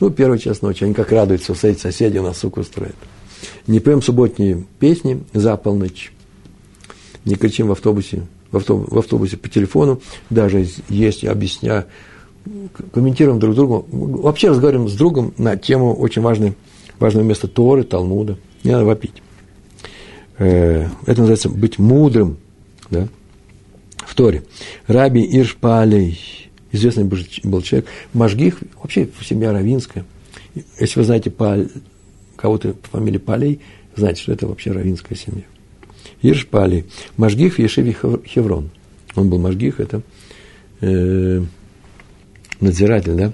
ну, первый час ночи, они как радуются, соседи у нас суку строят. Не поем субботние песни за полночь, не кричим в автобусе, в, автобусе, в автобусе по телефону, даже я объясняю, комментируем друг другу, вообще разговариваем с другом на тему очень важной, важного места Торы, Талмуда. Не надо вопить. Э, это называется быть мудрым, да, в Торе. Раби Иршпалей, известный был человек, Машгих, вообще семья равинская. Если вы знаете Паль, кого-то по фамилии Палей, знаете, что это вообще равинская семья. Иршпалей, Машгих в Ешиве Хеврон. Он был Машгих, это э, надзиратель, да,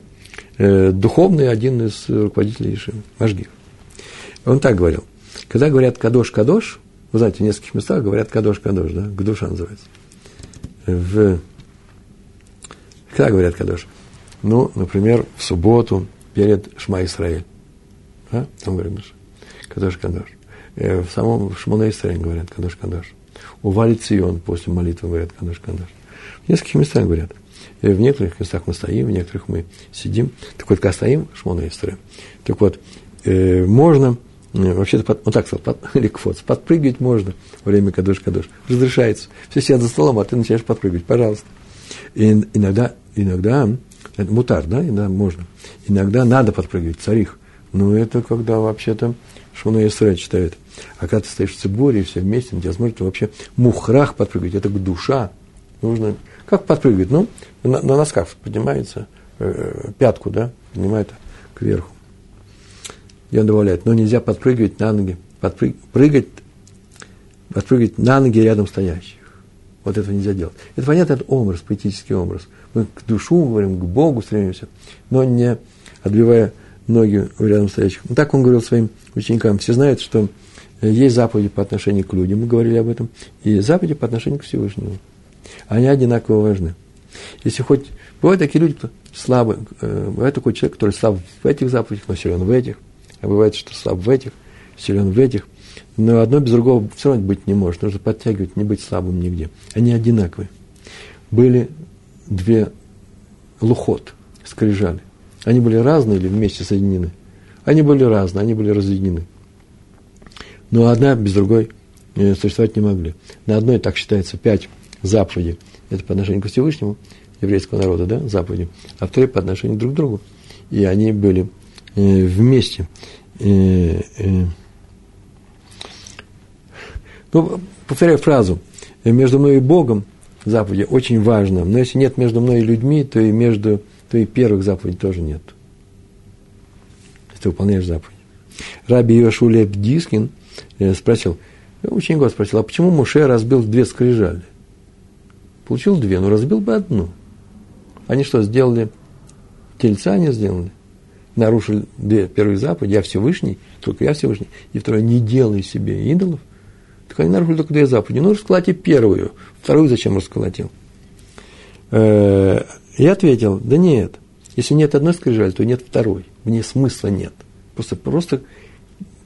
э, духовный один из руководителей Ешивы, Машгих. Он так говорил, когда говорят «кадош-кадош», вы знаете, в нескольких местах говорят «кадош-кадош», да, «гдуша» называется. В... Когда говорят «кадош»? Ну, например, в субботу перед Шма Исраэль. Да? Там говорят «кадош-кадош». Э, в самом Исраэль говорят «кадош-кадош». У Вали Цион после молитвы говорят «кадош-кадош». В нескольких местах говорят. И в некоторых местах мы стоим, в некоторых мы сидим. Так вот, когда стоим, Исраэль. Так вот, э, можно Вообще-то, вот так сказал, под, ликфоц, подпрыгивать можно во время кадош-кадош. Разрешается. Все сидят за столом, а ты начинаешь подпрыгивать. Пожалуйста. И иногда, иногда, мутар, да, иногда можно. Иногда надо подпрыгивать, царих. Но это когда вообще-то Шуна Исраиль читает. А когда ты стоишь в циборе, все вместе, на тебя смотрят, вообще мухрах подпрыгивать, это душа. Нужно, как подпрыгивать? Ну, на, на носках поднимается, э, пятку, да, поднимает кверху. И он добавляет, но нельзя подпрыгивать на ноги, подпрыг, прыгать, подпрыгивать на ноги рядом стоящих. Вот этого нельзя делать. Это понятно, это образ, поэтический образ. Мы к душу говорим, к Богу стремимся, но не отбивая ноги у рядом стоящих. Ну, так он говорил своим ученикам. Все знают, что есть заповеди по отношению к людям, мы говорили об этом, и заповеди по отношению к Всевышнему. Они одинаково важны. Если хоть бывают такие люди, кто слабы, э, бывает такой человек, который слаб в этих заповедях, но силен в этих, а бывает, что слаб в этих, силен в этих. Но одно без другого все равно быть не может. Нужно подтягивать, не быть слабым нигде. Они одинаковые. Были две лухот, скрижали. Они были разные или вместе соединены? Они были разные, они были разъединены. Но одна без другой э, существовать не могли. На одной, так считается, пять заповедей. Это по отношению к Всевышнему, еврейского народа, да, заповеди. А вторые по отношению друг к другу. И они были Э, вместе. Э, э, ну, повторяю фразу. Между мной и Богом заповеди очень важно. Но если нет между мной и людьми, то и между то и первых заповедей тоже нет. Ты выполняешь заповедь. Раби Йошуля Дискин спросил, ученик его спросил, а почему Муше разбил две скрижали? Получил две, но разбил бы одну. Они что, сделали? Тельца они сделали? нарушили две первые заповеди, я Всевышний, только я Всевышний, и второе, не делай себе идолов, так они нарушили только две заповеди. Ну, расколоти первую, вторую зачем расколотил? Я ответил, да нет, если нет одной скрижали, то нет второй, в ней смысла нет. Просто, просто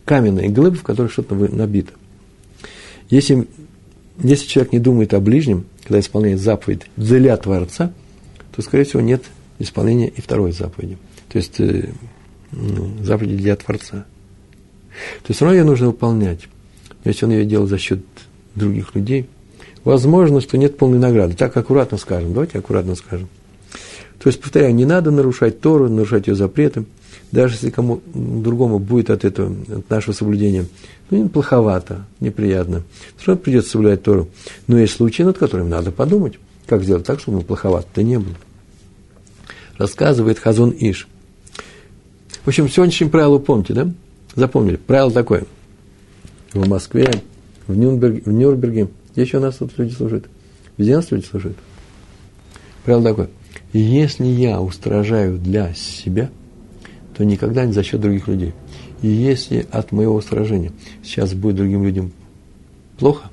каменные глыбы, в которых что-то набито. Если, если человек не думает о ближнем, когда исполняет заповедь для Творца, то, скорее всего, нет исполнения и второй заповеди – то есть э, ну, заповеди для Творца. То есть равно ее нужно выполнять. Но если он ее делал за счет других людей, возможно, что нет полной награды. Так аккуратно скажем, давайте аккуратно скажем. То есть, повторяю, не надо нарушать Тору, нарушать ее запреты, даже если кому другому будет от этого, от нашего соблюдения, ну, плоховато, неприятно. Все равно придется соблюдать Тору. Но есть случаи, над которыми надо подумать, как сделать так, чтобы плоховато-то не было. Рассказывает Хазон Иш – в общем, сегодняшнее правило помните, да? Запомнили. Правило такое. В Москве, в, Нюрнберге, в Нюрнберге, где еще у нас тут люди служат? Везде нас люди служат. Правило такое. Если я устражаю для себя, то никогда не за счет других людей. И если от моего устражения сейчас будет другим людям плохо,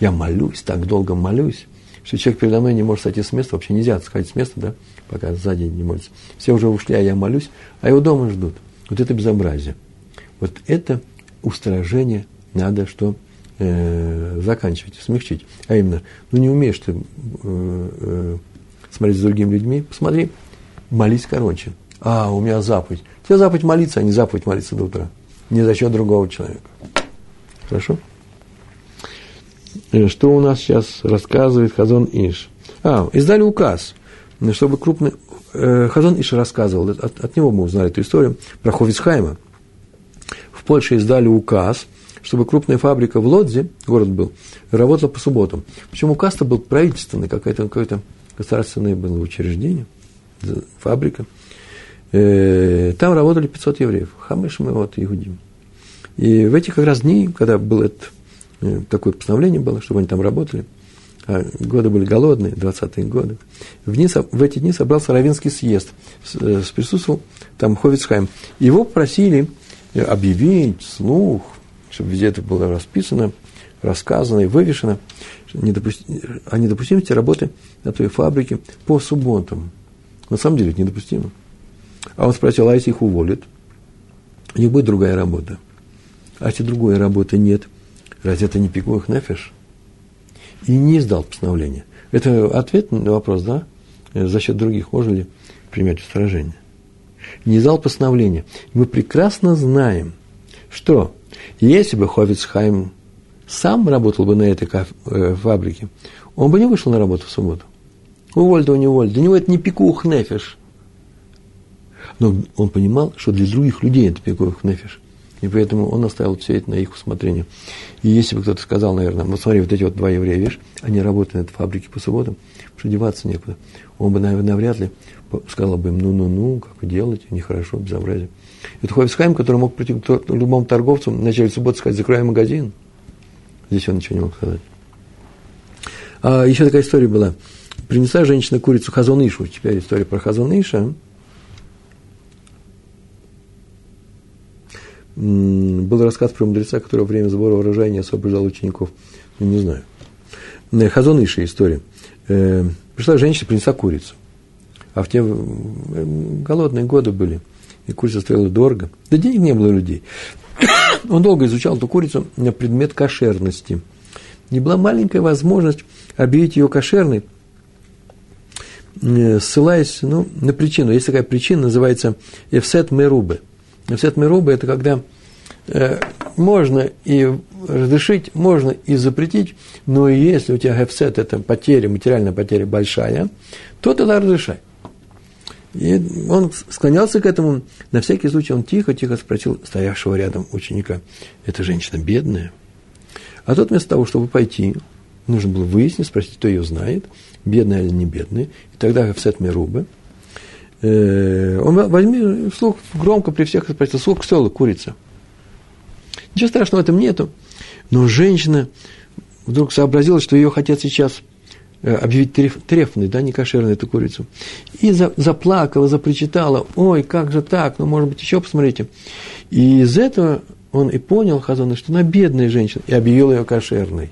я молюсь, так долго молюсь, что человек передо мной не может сойти с места, вообще нельзя сходить с места, да, пока сзади не молится. Все уже ушли, а я молюсь, а его дома ждут. Вот это безобразие. Вот это устражение надо что э, заканчивать, смягчить. А именно, ну не умеешь ты э, э, смотреть за другими людьми, посмотри, молись короче. А, у меня заповедь. У тебя заповедь молиться, а не заповедь молиться до утра. Не за счет другого человека. Хорошо? Э, что у нас сейчас рассказывает Хазон Иш? А, издали указ, чтобы крупный... Э, Хазон Иш рассказывал, от, от него мы узнали эту историю, про Ховицхайма. В Польше издали указ, чтобы крупная фабрика в Лодзе, город был, работала по субботам. Причем указ-то был правительственный, какое-то какое государственное было учреждение, фабрика. Э, там работали 500 евреев, хамыш мы вот иудим. И в эти как раз дни, когда было это, э, такое постановление было, чтобы они там работали, а годы были голодные, 20-е годы, в, дни, в эти дни собрался Равинский съезд, с, присутствовал там Ховицхайм. Его попросили объявить слух, чтобы везде это было расписано, рассказано и вывешено, о недопустимости работы на той фабрике по субботам. На самом деле это недопустимо. А он спросил, а если их уволят? У них будет другая работа. А если другой работы нет, разве это не пикух нефиш? И не издал постановление. Это ответ на вопрос, да? За счет других можно ли принять устражение? Не издал постановление. Мы прекрасно знаем, что если бы Ховицхайм сам работал бы на этой э, фабрике, он бы не вышел на работу в субботу. Уволь да не уволь. Для него это не пикух нефиш. Но он понимал, что для других людей это пикух нефиш. И поэтому он оставил все это на их усмотрение. И если бы кто-то сказал, наверное, вот смотри, вот эти вот два еврея, видишь, они работают на этой фабрике по субботам, что деваться некуда. Он бы, наверное, навряд ли сказал бы им, ну-ну-ну, как вы делаете, нехорошо, безобразие. Это Ховицхайм, который мог прийти к любому торговцу в начале сказать, закрывай магазин. Здесь он ничего не мог сказать. А еще такая история была. Принесла женщина курицу Хазон Ишу. Теперь история про Хазон Иша. Был рассказ про мудреца, который во время сбора урожая не особо ждал учеников. Ну, не знаю. Э, Хазон Иша история. Э, пришла женщина, принесла курицу. А в те э, голодные годы были. И курица стоила дорого. Да денег не было у людей. Он долго изучал эту курицу на предмет кошерности. Не была маленькая возможность объявить ее кошерной, э, ссылаясь ну, на причину. Есть такая причина, называется эфсет мерубе. Эфсет мерубе – это когда э, можно и разрешить, можно и запретить, но если у тебя эфсет – это потеря, материальная потеря большая, то тогда разрешай. И он склонялся к этому. На всякий случай он тихо-тихо спросил стоявшего рядом ученика, «Это женщина бедная?» А тот вместо того, чтобы пойти, нужно было выяснить, спросить, кто ее знает, бедная или не бедная. И тогда в сет Мерубе, э, он возьми слух громко при всех спросил, сколько стоила курица? Ничего страшного в этом нету. Но женщина вдруг сообразила, что ее хотят сейчас объявить треф, трефной, да, некошерной эту курицу. И за, заплакала, запричитала, ой, как же так, ну, может быть, еще посмотрите. И из этого он и понял, Хазон, что она бедная женщина, и объявил ее кошерной.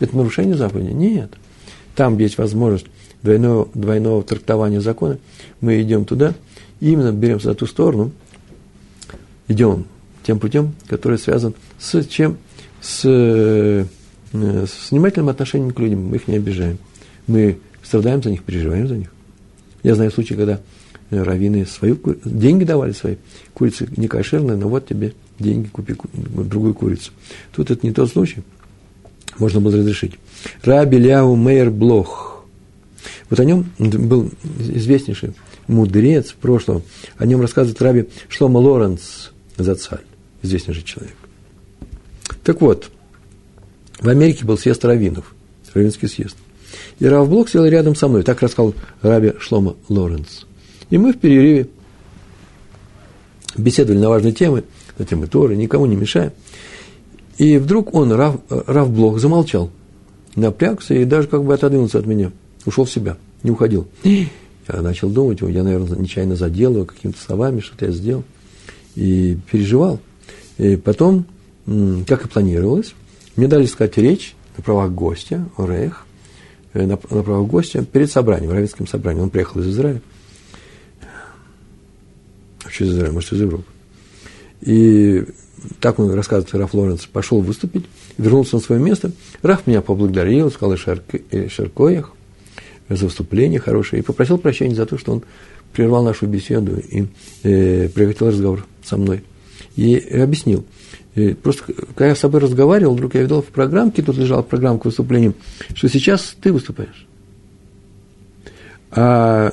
Это нарушение заповеди? Нет. Там есть возможность двойного, двойного трактования закона. Мы идем туда, именно беремся за ту сторону, идем тем путем, который связан с чем? С, э, с внимательным отношением к людям, мы их не обижаем мы страдаем за них, переживаем за них. Я знаю случаи, когда э, раввины свою, деньги давали свои, курицы не кошерные, но вот тебе деньги, купи другую курицу. Тут это не тот случай, можно было разрешить. Раби Ляу Мейер Блох. Вот о нем был известнейший мудрец прошлого. О нем рассказывает Раби Шлома Лоренц Зацаль, известнейший человек. Так вот, в Америке был съезд раввинов, раввинский съезд. И Рав Блок сел рядом со мной, так рассказал Раби Шлома Лоренц. И мы в перерыве беседовали на важные темы, на темы Торы, никому не мешая. И вдруг он, Рав, Рав Блок, замолчал, напрягся и даже как бы отодвинулся от меня, ушел в себя, не уходил. Я начал думать, я, наверное, нечаянно задел его какими-то словами, что-то я сделал. и переживал. И потом, как и планировалось, мне дали сказать речь на правах гостя, Орейх, э, на, на правах гостя перед собранием, в Равинском собрании. Он приехал из Израиля. Вообще из Израиля, может, из Европы. И так он рассказывает, Раф Лоренц пошел выступить, вернулся на свое место. Раф меня поблагодарил, сказал Шеркоях за выступление хорошее и попросил прощения за то, что он прервал нашу беседу и э, прекратил разговор со мной. И объяснил. И просто, когда я с собой разговаривал, вдруг я видел в программке, тут лежала программка выступления, что сейчас ты выступаешь. А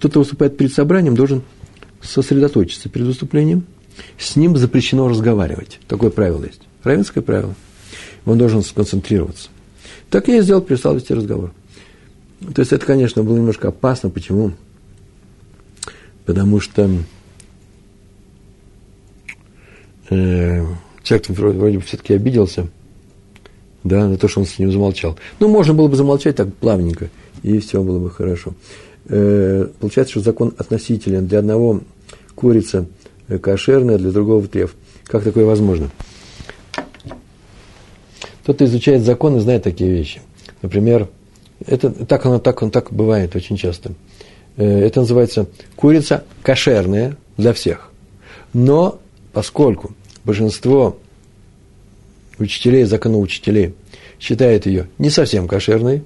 тот, кто выступает перед собранием, должен сосредоточиться перед выступлением. С ним запрещено разговаривать. Такое правило есть. Равенское правило. Он должен сконцентрироваться. Так я и сделал, перестал вести разговор. То есть это, конечно, было немножко опасно. Почему? Потому что э, человек вроде, бы все-таки обиделся, да, на то, что он с ним замолчал. Ну, можно было бы замолчать так плавненько, и все было бы хорошо. Э, получается, что закон относителен. Для одного курица кошерная, для другого треф. Как такое возможно? Тот, кто изучает законы, знает такие вещи. Например, это, так оно так, он так бывает очень часто. Э, это называется курица кошерная для всех. Но поскольку большинство учителей, законоучителей считает ее не совсем кошерной,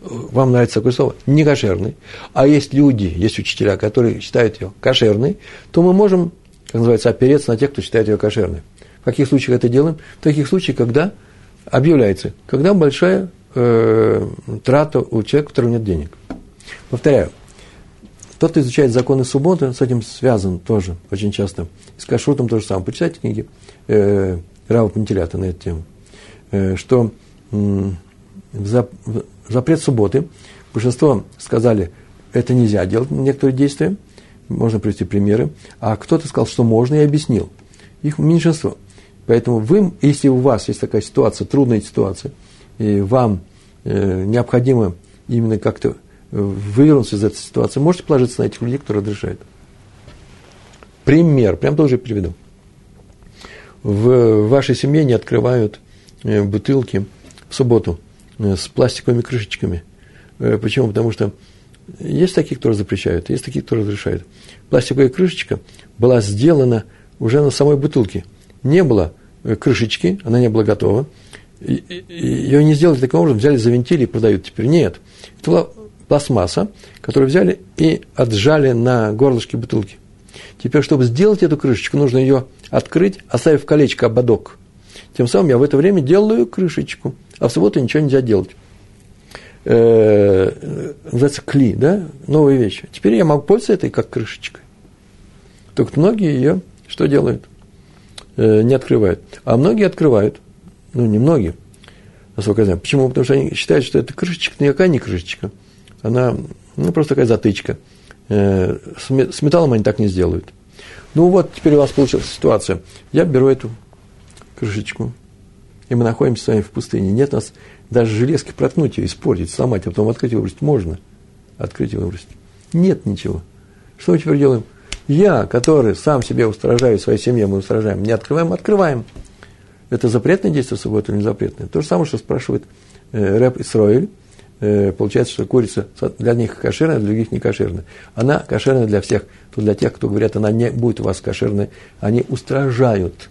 вам нравится такое слово, не кошерный, а есть люди, есть учителя, которые считают ее кошерной, то мы можем, как называется, опереться на тех, кто считает ее кошерной. В каких случаях это делаем? В таких случаях, когда объявляется, когда большая э, трата у человека, у которого нет денег. Повторяю, тот, кто изучает законы субботы, с этим связан тоже очень часто. И с кашрутом тоже самое. Почитайте книги э, Рава Пантелята на эту тему. Э, что э, запрет субботы, большинство сказали, это нельзя делать некоторые действия, можно привести примеры, а кто-то сказал, что можно, и объяснил. Их меньшинство. Поэтому вы, если у вас есть такая ситуация, трудная ситуация, и вам э, необходимо именно как-то вывернуться из этой ситуации, можете положиться на этих людей, которые разрешают. Пример, прям тоже приведу. В вашей семье не открывают э, бутылки в субботу Э, с пластиковыми крышечками. Э, почему? Потому что есть такие, кто запрещают, есть такие, кто разрешают. Пластиковая крышечка была сделана уже на самой бутылке. Не было крышечки, она не была готова. Ее не сделали таким образом, взяли, завинтили и продают теперь. Нет. Это была пластмасса, которую взяли и отжали на горлышке бутылки. Теперь, чтобы сделать эту крышечку, нужно ее открыть, оставив колечко ободок. Тем самым я в это время делаю крышечку – а в субботу ничего нельзя делать. Э, называется кли, да, новая вещь. Теперь я могу пользоваться этой как крышечкой. Только многие ее что делают? Э, не открывают. А многие открывают. Ну, не многие, насколько я знаю. Почему? Потому что они считают, что эта крышечка никакая не крышечка. Она ну, просто такая затычка. Э, с металлом они так не сделают. Ну вот, теперь у вас получилась ситуация. Я беру эту крышечку, и мы находимся с вами в пустыне. Нет нас даже железки проткнуть ее, испортить, сломать, а потом открыть и выбросить. Можно открыть и выбросить. Нет ничего. Что мы теперь делаем? Я, который сам себе устражаю, своей семье мы устражаем, не открываем, открываем. Это запретное действие в субботу или не запретное? То же самое, что спрашивает э, рэп Исроэль. Э, получается, что курица для них кошерная, для других не кошерная. Она кошерная для всех. То для тех, кто говорят, она не будет у вас кошерной, они устражают.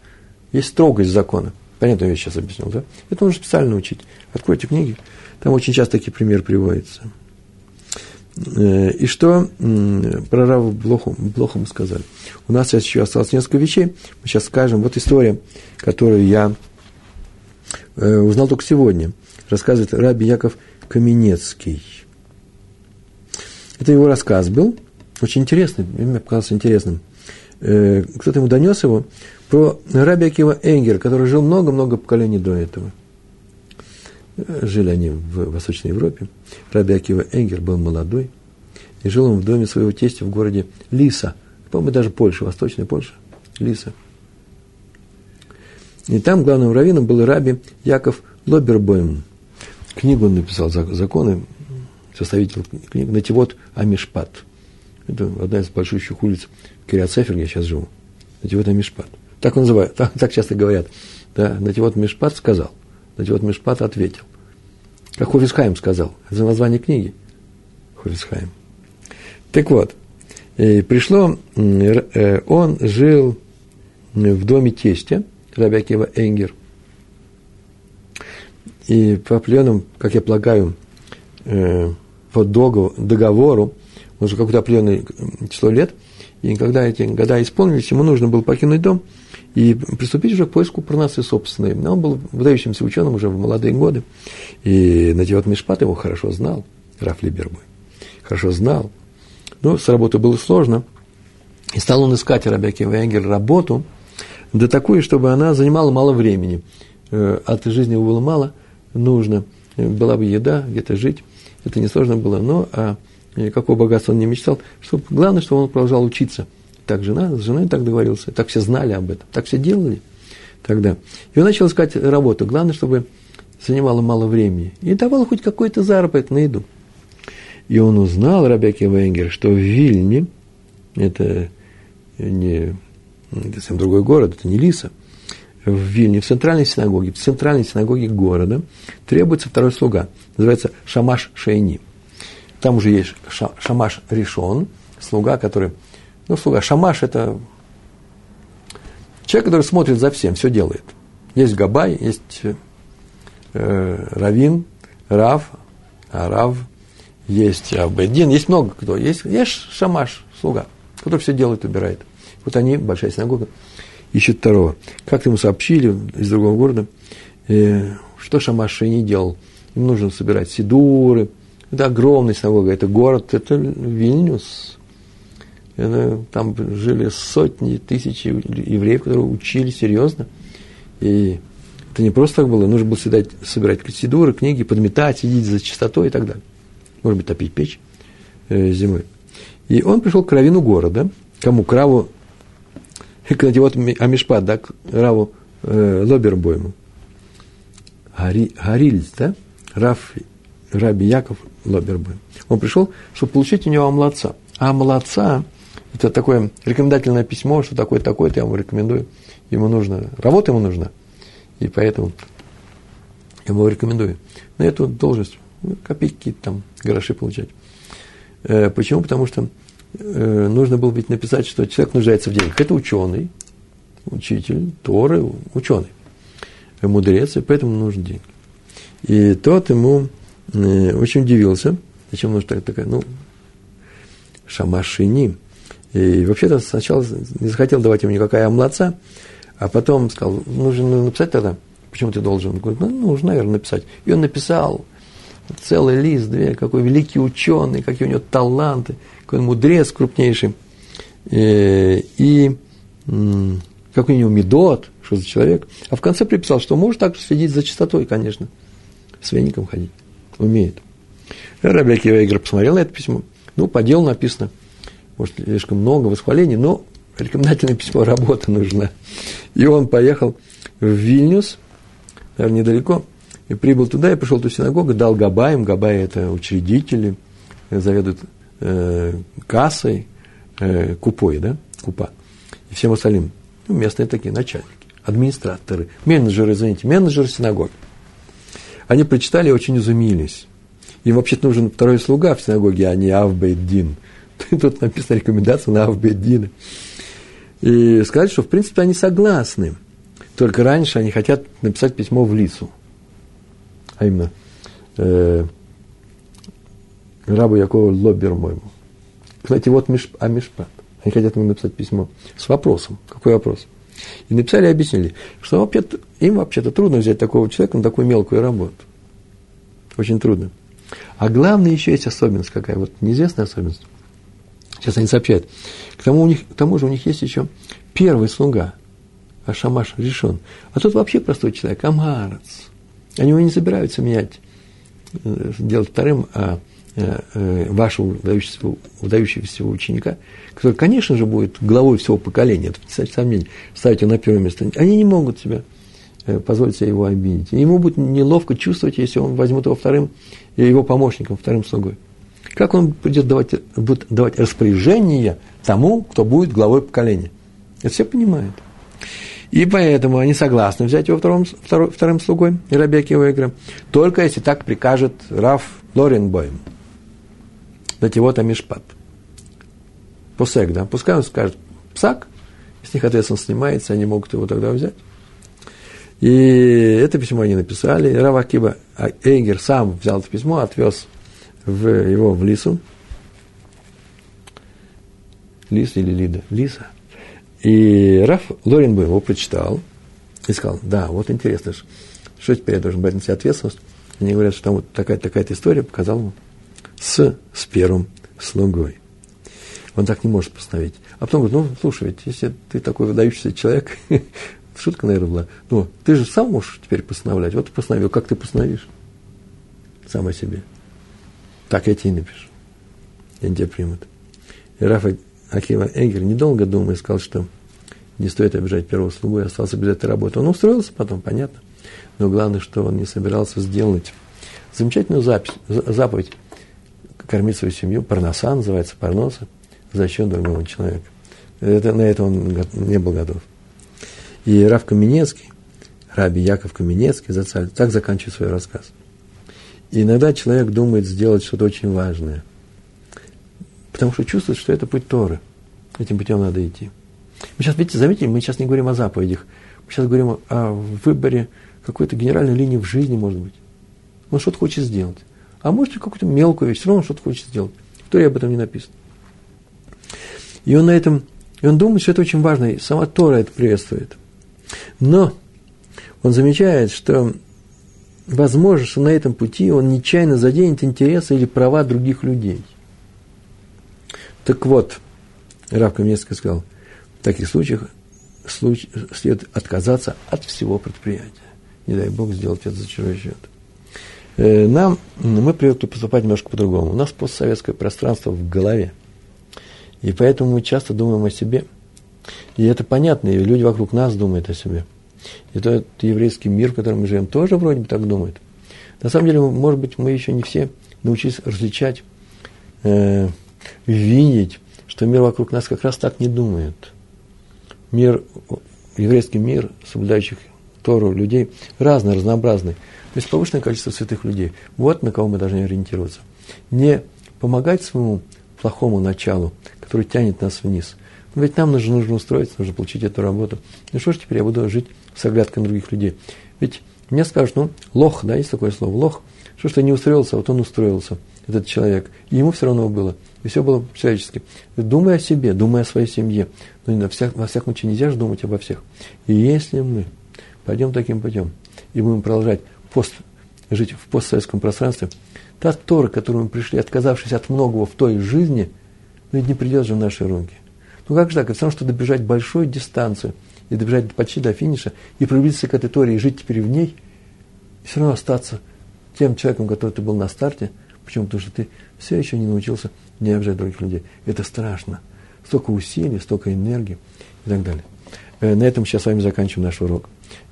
Есть строгость закона. Понятно, я сейчас объяснил, да? Это нужно специально учить. Откройте книги, там очень часто такие примеры приводятся. Э, и что про Раву Блоху, Блоху мы сказали? У нас сейчас еще осталось несколько вещей. Мы сейчас скажем. Вот история, которую я э, узнал только сегодня. Рассказывает Раби Яков Каменецкий. Это его рассказ был. Очень интересный. Мне показался интересным. Э, кто-то ему донес его про Раби Акива Энгер, который жил много-много поколений до этого. Жили они в Восточной Европе. Раби Акива Энгер был молодой, и жил он в доме своего тестя в городе Лиса. По-моему, даже Польша, Восточная Польша. Лиса. И там главным раввином был Раби Яков Лобербойм. Книгу он написал, законы, составитель книги «Нативот Амишпат». Это одна из большущих улиц Кириацефер, я сейчас живу Нативот Амишпат. Так он называют, так, так часто говорят. Да, Нативот Мишпат сказал. Нативот Мишпат ответил. Как Хофисхайм сказал. Это название книги. Хофисхайм. Так вот, и пришло, э, он жил в доме тестя, Рабиакива Энгер. И по определенному, как я полагаю, э, по договору, он же какое-то определенное число лет, и когда эти года исполнились, ему нужно было покинуть дом и приступить уже к поиску пронации собственной. Но он был выдающимся ученым уже в молодые годы, и Надеват Мишпат его хорошо знал, Раф Либербой, хорошо знал. Но с работой было сложно, и стал он искать Рабяки Венгер работу, да такую, чтобы она занимала мало времени. Э, от жизни его было мало, нужно. Была бы еда, где-то жить. Это несложно было, но а какого богатства он не мечтал. Чтобы, главное, чтобы он продолжал учиться. Так жена, с женой так договорился, так все знали об этом, так все делали тогда. И он начал искать работу. Главное, чтобы занимало мало времени. И давал хоть какой-то заработок на еду. И он узнал, Рабяки Венгер, что в Вильне, это не это совсем другой город, это не Лиса, в Вильне, в центральной синагоге, в центральной синагоге города требуется второй слуга. Называется Шамаш Шейни. Там уже есть Шамаш Ришон, слуга, который... Ну, слуга, Шамаш – это человек, который смотрит за всем, все делает. Есть Габай, есть э, Равин, Рав, Арав, есть Абедин, есть много кто. Есть, есть Шамаш, слуга, который все делает, убирает. Вот они, большая синагога, ищут второго. Как ему сообщили из другого города, э, что Шамаш не делал. Им нужно собирать сидуры. Это огромная синагога, это город, это Вильнюс. Это, там жили сотни, тысячи евреев, которые учили серьезно. И это не просто так было, нужно было собирать, собирать сидуры, книги, подметать, следить за чистотой и так далее. Может быть, топить печь э, зимой. И он пришел к равину города, кому? К Раву кстати, вот Амишпат, да, к Раву э, Лобербойму. Хари, Харильц, да, Раф, Раби Яков Лобербойм. Он пришел, чтобы получить у него амлаца. А амлаца – это такое рекомендательное письмо, что такое такое, я ему рекомендую. Ему нужно, работа ему нужна, и поэтому я ему рекомендую. На эту должность ну, копейки там, гроши получать. Э, почему? Потому что нужно было ведь написать, что человек нуждается в деньгах. Это ученый, учитель, Торы, ученый, мудрец, и поэтому нужны деньги. И тот ему э, очень удивился, зачем нужна такая, ну, шамашини. И вообще-то сначала не захотел давать ему никакая омладца, а потом сказал, нужно написать тогда, почему ты должен? Он говорит, ну, нужно, наверное, написать. И он написал целый лист, две, какой великий ученый, какие у него таланты – какой он мудрец крупнейший, э, и какой у него медот, что за человек. А в конце приписал, что может также следить за чистотой, конечно, с веником ходить, умеет. Раби Акива посмотрел на это письмо, ну, по делу написано, может, слишком много восхвалений, но рекомендательное письмо, работа нужна. И он поехал в Вильнюс, наверное, недалеко, и прибыл туда, и пришел в ту синагогу, дал Габаем, Габай – это учредители, заведуют э, кассой, э, купой, да, купа, и всем остальным, ну, местные такие начальники, администраторы, менеджеры, извините, менеджеры синагоги. Они прочитали и очень изумились. Им вообще-то нужен второй слуга в синагоге, а не Авбейдин. Тут написана рекомендация на Авбейдина. И сказать, что в принципе они согласны. Только раньше они хотят написать письмо в лицу. А именно, э, рабу Якова Лобер моему. Кстати, вот Миш, а. Они хотят ему написать письмо с вопросом. Какой вопрос? И написали и объяснили, что вообще им вообще-то трудно взять такого человека на такую мелкую работу. Очень трудно. А главное еще есть особенность какая, вот неизвестная особенность. Сейчас они сообщают. К тому, у них, к тому же у них есть еще первый слуга, Ашамаш решен. А тут вообще простой человек, Амарец. Они его не собираются менять, э, делать вторым, а вашего выдающегося, выдающегося ученика, который, конечно же, будет главой всего поколения, это, кстати, сомнений, ставить его на первое место, они не могут себя э, позволить себе его обидеть. Ему будет неловко чувствовать, если он возьмет его вторым, его помощником, вторым слугой. Как он придет давать, будет давать распоряжение тому, кто будет главой поколения? Это все понимают. И поэтому они согласны взять его вторым, вторым, слугой Рабеки Вейгра, только если так прикажет Раф Лоренбойм. Там Мишпат. Пусек, да? Пускай он скажет псак, с них ответственность снимается, они могут его тогда взять. И это письмо они написали. Рав Акиба Эйгер сам взял это письмо, отвез в, его в Лису. Лис или Лида? Лиса. И Раф Лорин бы его прочитал и сказал, да, вот интересно, что теперь я должен брать на себя ответственность. Они говорят, что там вот такая-то такая история показал ему с, с первым слугой. Он так не может постановить. А потом говорит, ну, слушай, ведь если ты такой выдающийся человек, шутка, наверное, была, ну, ты же сам можешь теперь постановлять. Вот ты постановил, как ты постановишь? Сам о себе. Так я тебе и напишу. И они тебя примут. И Рафа Акива Эгер, недолго думая, сказал, что не стоит обижать первого слугу, и остался без этой работы. Он устроился потом, понятно. Но главное, что он не собирался сделать замечательную запись, заповедь кормить свою семью, парноса называется, парноса, за счет другого человека. Это, на это он не был готов. И Рав Каменецкий, Раби Яков Каменецкий, так заканчивает свой рассказ. И иногда человек думает сделать что-то очень важное, потому что чувствует, что это путь Торы. Этим путем надо идти. Мы сейчас, видите, заметили, мы сейчас не говорим о заповедях, мы сейчас говорим о выборе какой-то генеральной линии в жизни, может быть. Он что-то хочет сделать. А может, и какую-то мелкую вещь, все равно что-то хочет сделать. В Торе об этом не написано. И он на этом, и он думает, что это очень важно, и сама Тора это приветствует. Но он замечает, что возможно, что на этом пути он нечаянно заденет интересы или права других людей. Так вот, Рав Каменецкий сказал, в таких случаях случай, следует отказаться от всего предприятия. Не дай Бог сделать это за чужой счет. Э, нам, мы привыкли поступать немножко по-другому. У нас постсоветское пространство в голове. И поэтому мы часто думаем о себе. И это понятно, и люди вокруг нас думают о себе. И тот еврейский мир, в котором мы живем, тоже вроде бы так думает. На самом деле, может быть, мы еще не все научились различать, э, видеть, что мир вокруг нас как раз так не думает. Мир, еврейский мир, соблюдающих Тору людей, разный, разнообразный. То есть повышенное количество святых людей. Вот на кого мы должны ориентироваться. Не помогать своему плохому началу, который тянет нас вниз. Но ведь нам нужно, нужно устроиться, нужно получить эту работу. Ну что ж теперь я буду жить с оглядкой других людей? Ведь мне скажут, ну, лох, да, есть такое слово, лох. Что ж ты не устроился, а вот он устроился, этот человек. И ему все равно было. И все было человечески. Думай о себе, думай о своей семье. Но на всяк, во всяком случае нельзя же думать обо всех. И если мы пойдем таким путем и будем продолжать пост, жить в постсоветском пространстве, та Тора, к которой мы пришли, отказавшись от многого в той жизни, ну ведь не придет же в наши руки. Ну как же так? Это все равно, что добежать большую дистанцию и добежать почти до финиша, и приблизиться к этой Торе, и жить теперь в ней, и все равно остаться тем человеком, который ты был на старте. Почему? Потому что ты все еще не научился не обижать других людей. Это страшно. Столько усилий, столько энергии и так далее. Э, на этом сейчас с вами заканчиваем наш урок.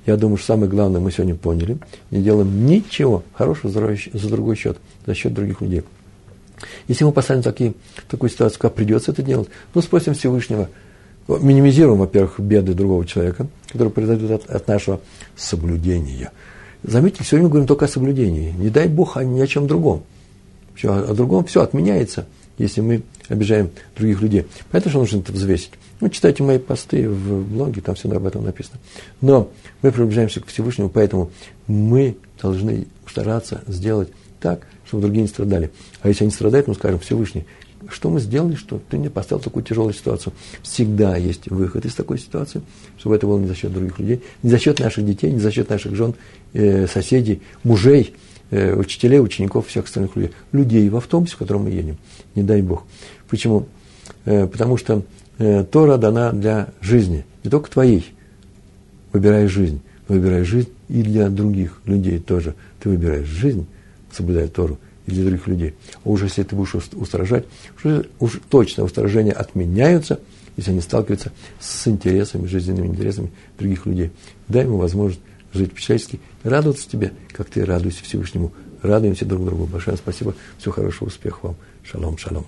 Я думаю, что самое главное мы сегодня поняли. Не делаем ничего хорошего за другой счет, за счет других людей. Если мы поставим такие, такую ситуацию, как придется это делать, ну, спросим Всевышнего, минимизируем, во-первых, беды другого человека, которые произойдут от, от нашего соблюдения. Заметьте, все время говорим только о соблюдении. Не дай Бог, а ни о чем другом. Все, о другом все отменяется, если мы обижаем других людей. Поэтому что нужно это взвесить. Ну, читайте мои посты в блоге, там всегда об этом написано. Но мы приближаемся к Всевышнему, поэтому мы должны стараться сделать так, чтобы другие не страдали. А если они страдают, мы скажем, Всевышний, что мы сделали, что ты мне поставил такую тяжелую ситуацию. Всегда есть выход из такой ситуации, чтобы это было не за счет других людей, не за счет наших детей, не за счет наших жен, э, соседей, мужей, э, учителей, учеников, всех остальных людей. Людей в автобусе, в котором мы едем. Не дай Бог. Почему? Э, потому что э, Тора дана для жизни, не только твоей. Выбирай жизнь. Выбирай жизнь и для других людей тоже. Ты выбираешь жизнь, соблюдая Тору, и для других людей. А уже если ты будешь устражать, уж точно устражения отменяются, если они сталкиваются с интересами, жизненными интересами других людей. Дай ему возможность жить по-человечески, радоваться тебе, как ты радуешься Всевышнему. Радуемся друг другу. Большое спасибо. Всего хорошего, успехов вам. Шалом, шалом.